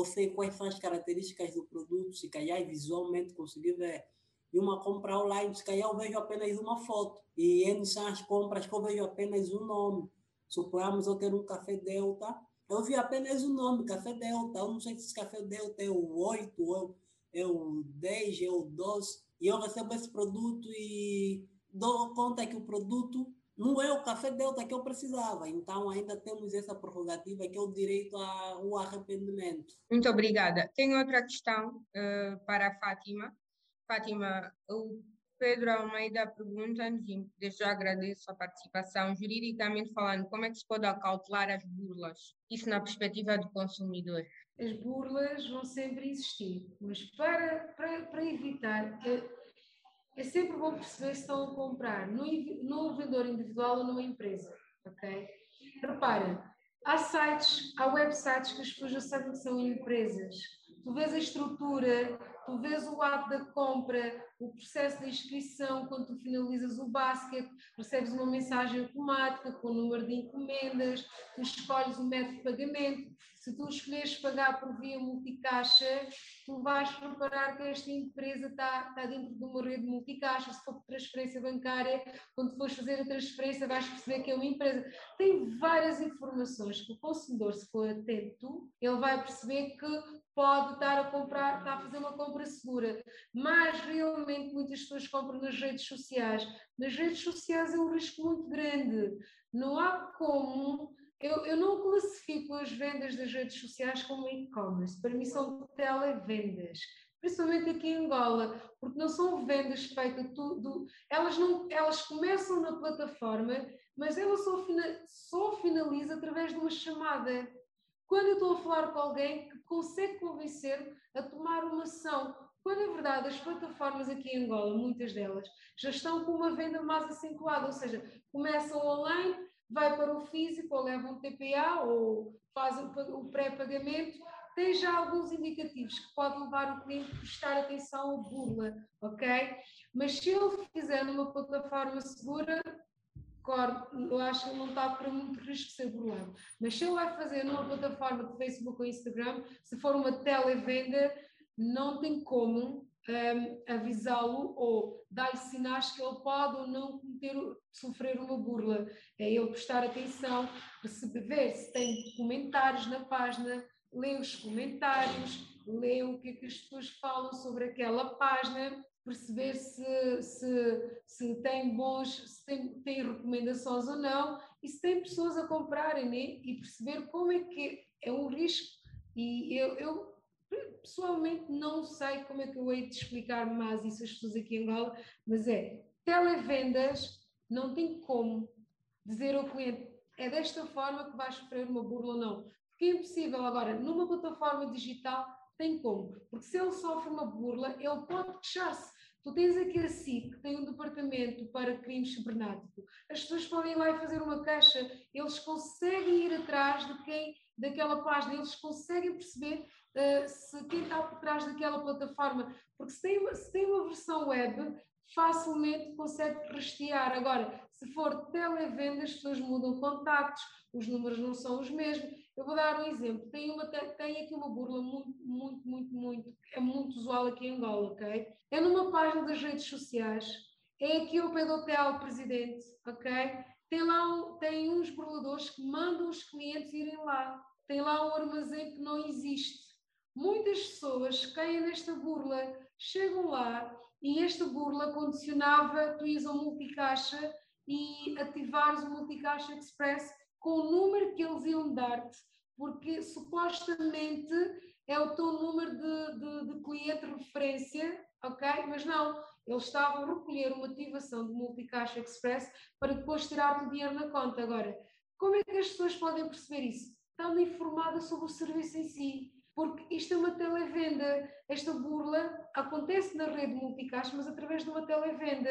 Sei quais são as características do produto, se calhar visualmente conseguir ver. E uma compra online, se calhar eu vejo apenas uma foto. E essas são as compras que eu vejo apenas um nome. Suponhamos eu ter um café Delta, eu vi apenas o nome, Café Delta. Eu não sei se esse Café Delta é o 8, é o 10, é o 12. E eu recebo esse produto e dou conta que o produto não é o Café Delta que eu precisava. Então, ainda temos essa prerrogativa que é o direito ao arrependimento. Muito obrigada. Tenho outra questão uh, para a Fátima. Fátima, o Pedro Almeida pergunta-nos, desde já agradeço a participação, juridicamente falando, como é que se pode acautelar as burlas? Isso na perspectiva do consumidor. As burlas vão sempre existir, mas para, para, para evitar, é, é sempre bom perceber se estão a comprar no, no vendedor individual ou numa empresa, ok? Reparem, há sites, há websites que as pessoas já sabem que são empresas. Tu vês a estrutura, tu vês o ato da compra, o processo de inscrição, quando tu finalizas o basket, recebes uma mensagem automática com o número de encomendas, tu escolhes o método de pagamento. Se tu escolheres pagar por via multicaixa, tu vais preparar que esta empresa está, está dentro de uma rede multicaixa. Se for por transferência bancária, quando fores fazer a transferência, vais perceber que é uma empresa. Tem várias informações que o consumidor, se for atento, ele vai perceber que pode estar a comprar, está a fazer uma compra segura, mas realmente muitas pessoas compram nas redes sociais. Nas redes sociais é um risco muito grande. Não há como. Eu, eu não classifico as vendas das redes sociais como e-commerce. Para mim são televendas principalmente aqui em Angola, porque não são vendas feitas tudo, elas não, elas começam na plataforma, mas ela só, só finaliza através de uma chamada quando eu estou a falar com alguém consegue convencer a tomar uma ação. Quando é verdade, as plataformas aqui em Angola, muitas delas, já estão com uma venda mais acentuada, ou seja, começam online, vai para o físico, ou levam um TPA, ou fazem o pré-pagamento, tem já alguns indicativos que pode levar o cliente a prestar atenção ao burla, ok? Mas se ele fizer numa plataforma segura, eu acho que não está para muito risco ser burlado. Mas se ele vai fazer numa plataforma de Facebook ou Instagram, se for uma televenda, não tem como um, avisá-lo ou dar-lhe sinais que ele pode ou não cometer, sofrer uma burla. É ele prestar atenção, perceber se tem comentários na página, ler os comentários, ler o que, é que as pessoas falam sobre aquela página perceber se, se, se tem bons, se tem, tem recomendações ou não, e se tem pessoas a comprarem, né? e perceber como é que é um risco. E eu, eu pessoalmente não sei como é que eu hei de explicar mais isso às pessoas aqui em Angola, mas é televendas não tem como dizer ao cliente é desta forma que vais sofrer uma burla ou não. Porque é impossível agora, numa plataforma digital, tem como. Porque se ele sofre uma burla, ele pode queixar-se. Tu tens aqui a SIC, que tem um departamento para crimes cibernéticos. As pessoas podem ir lá e fazer uma caixa, eles conseguem ir atrás de quem, daquela página, eles conseguem perceber uh, se quem está por trás daquela plataforma, porque se tem, se tem uma versão web, facilmente consegue rastrear. Agora, se for televenda, as pessoas mudam contactos, os números não são os mesmos. Eu vou dar um exemplo. Tem, uma, tem aqui uma burla muito, muito, muito, muito, é muito usual aqui em Angola, ok? É numa página das redes sociais, é aqui ao pé do hotel presidente, ok? Tem lá tem uns burladores que mandam os clientes irem lá. Tem lá um armazém que não existe. Muitas pessoas caem nesta burla, chegam lá e esta burla condicionava tu ires ao multicaixa e ativares o multicaixa express com o número que eles iam dar-te, porque supostamente é o teu número de, de, de cliente referência, ok? Mas não, eles estavam a recolher uma ativação de Multicaixa Express para depois tirar o dinheiro na conta. Agora, como é que as pessoas podem perceber isso? Estando informadas sobre o serviço em si. Porque isto é uma televenda. Esta burla acontece na rede multicaixa, mas através de uma televenda.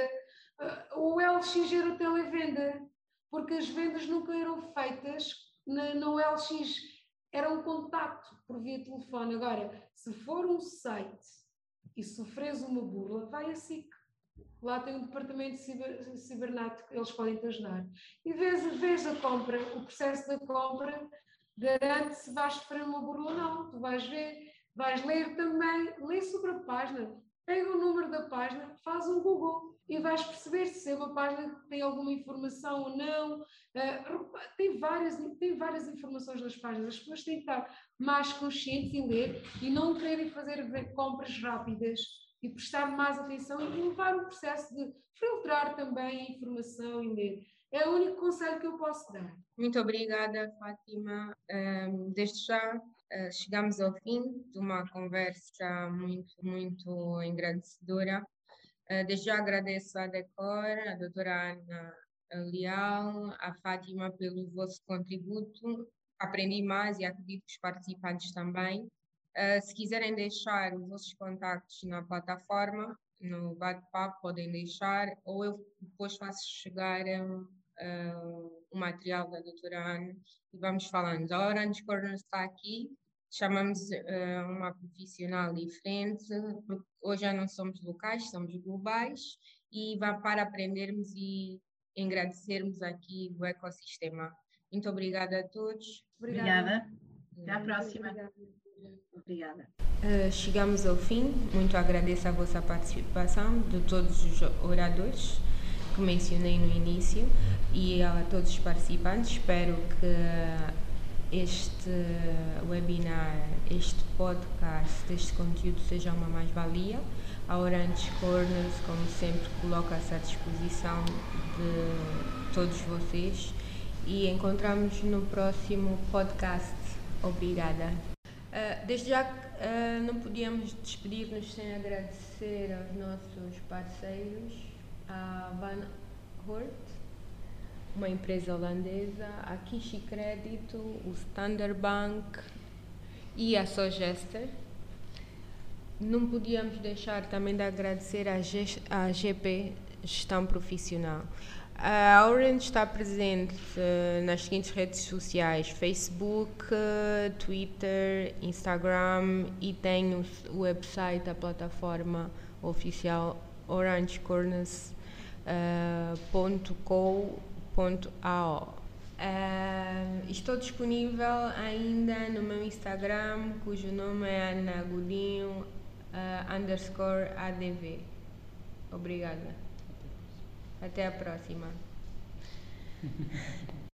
Uh, o LX era televenda, porque as vendas nunca eram feitas no LX. Era um contacto por via telefone. Agora, se for um site e sofres uma burla, vai a SIC. Lá tem um departamento de ciber, cibernético, eles podem te ajudar. E vês, vês a compra, o processo da compra garante se vais sofrer uma burla ou não. Tu vais ver, vais ler também, lê sobre a página, pega o número da página, faz um Google e vais perceber se é uma página que tem alguma informação ou não. Uh, tem, várias, tem várias informações nas páginas. As pessoas têm que estar mais conscientes em ler e não querem fazer compras rápidas e prestar mais atenção e levar o processo de filtrar também a informação e ler. É o único conselho que eu posso dar. Muito obrigada, Fátima. Um, desde já uh, chegamos ao fim de uma conversa muito, muito engrandecedora. Uh, desde já agradeço à Decor, a doutora Ana Leal, a Fátima pelo vosso contributo. Aprendi mais e acredito que os participantes também. Uh, se quiserem deixar os vossos contactos na plataforma, no bate-papo, podem deixar, ou eu depois faço chegar um, uh, o material da doutora Ana e vamos falando. A Orange Corner está aqui, chamamos uh, uma profissional diferente, porque hoje já não somos locais, somos globais, e vai para aprendermos e agradecermos aqui o ecossistema. Muito obrigada a todos. Obrigada. obrigada. Até à próxima. Obrigada. Obrigada. Uh, chegamos ao fim. Muito agradeço a vossa participação, de todos os oradores que mencionei no início e a todos os participantes. Espero que este webinar, este podcast, este conteúdo seja uma mais-valia. A Orange Corners, como sempre, coloca-se à disposição de todos vocês e encontramos no próximo podcast. Obrigada. Uh, desde já uh, não podíamos despedir-nos sem agradecer aos nossos parceiros, a Van Hort, uma empresa holandesa, a Kishi Crédito, o Standard Bank e a Sogester. Não podíamos deixar também de agradecer a GP Gestão Profissional. A Orange está presente uh, nas seguintes redes sociais: Facebook, uh, Twitter, Instagram e tem o, website, a plataforma oficial Uh, estou disponível ainda no meu Instagram, cujo nome é Ana Godinho uh, underscore ADV. Obrigada. Até a próxima.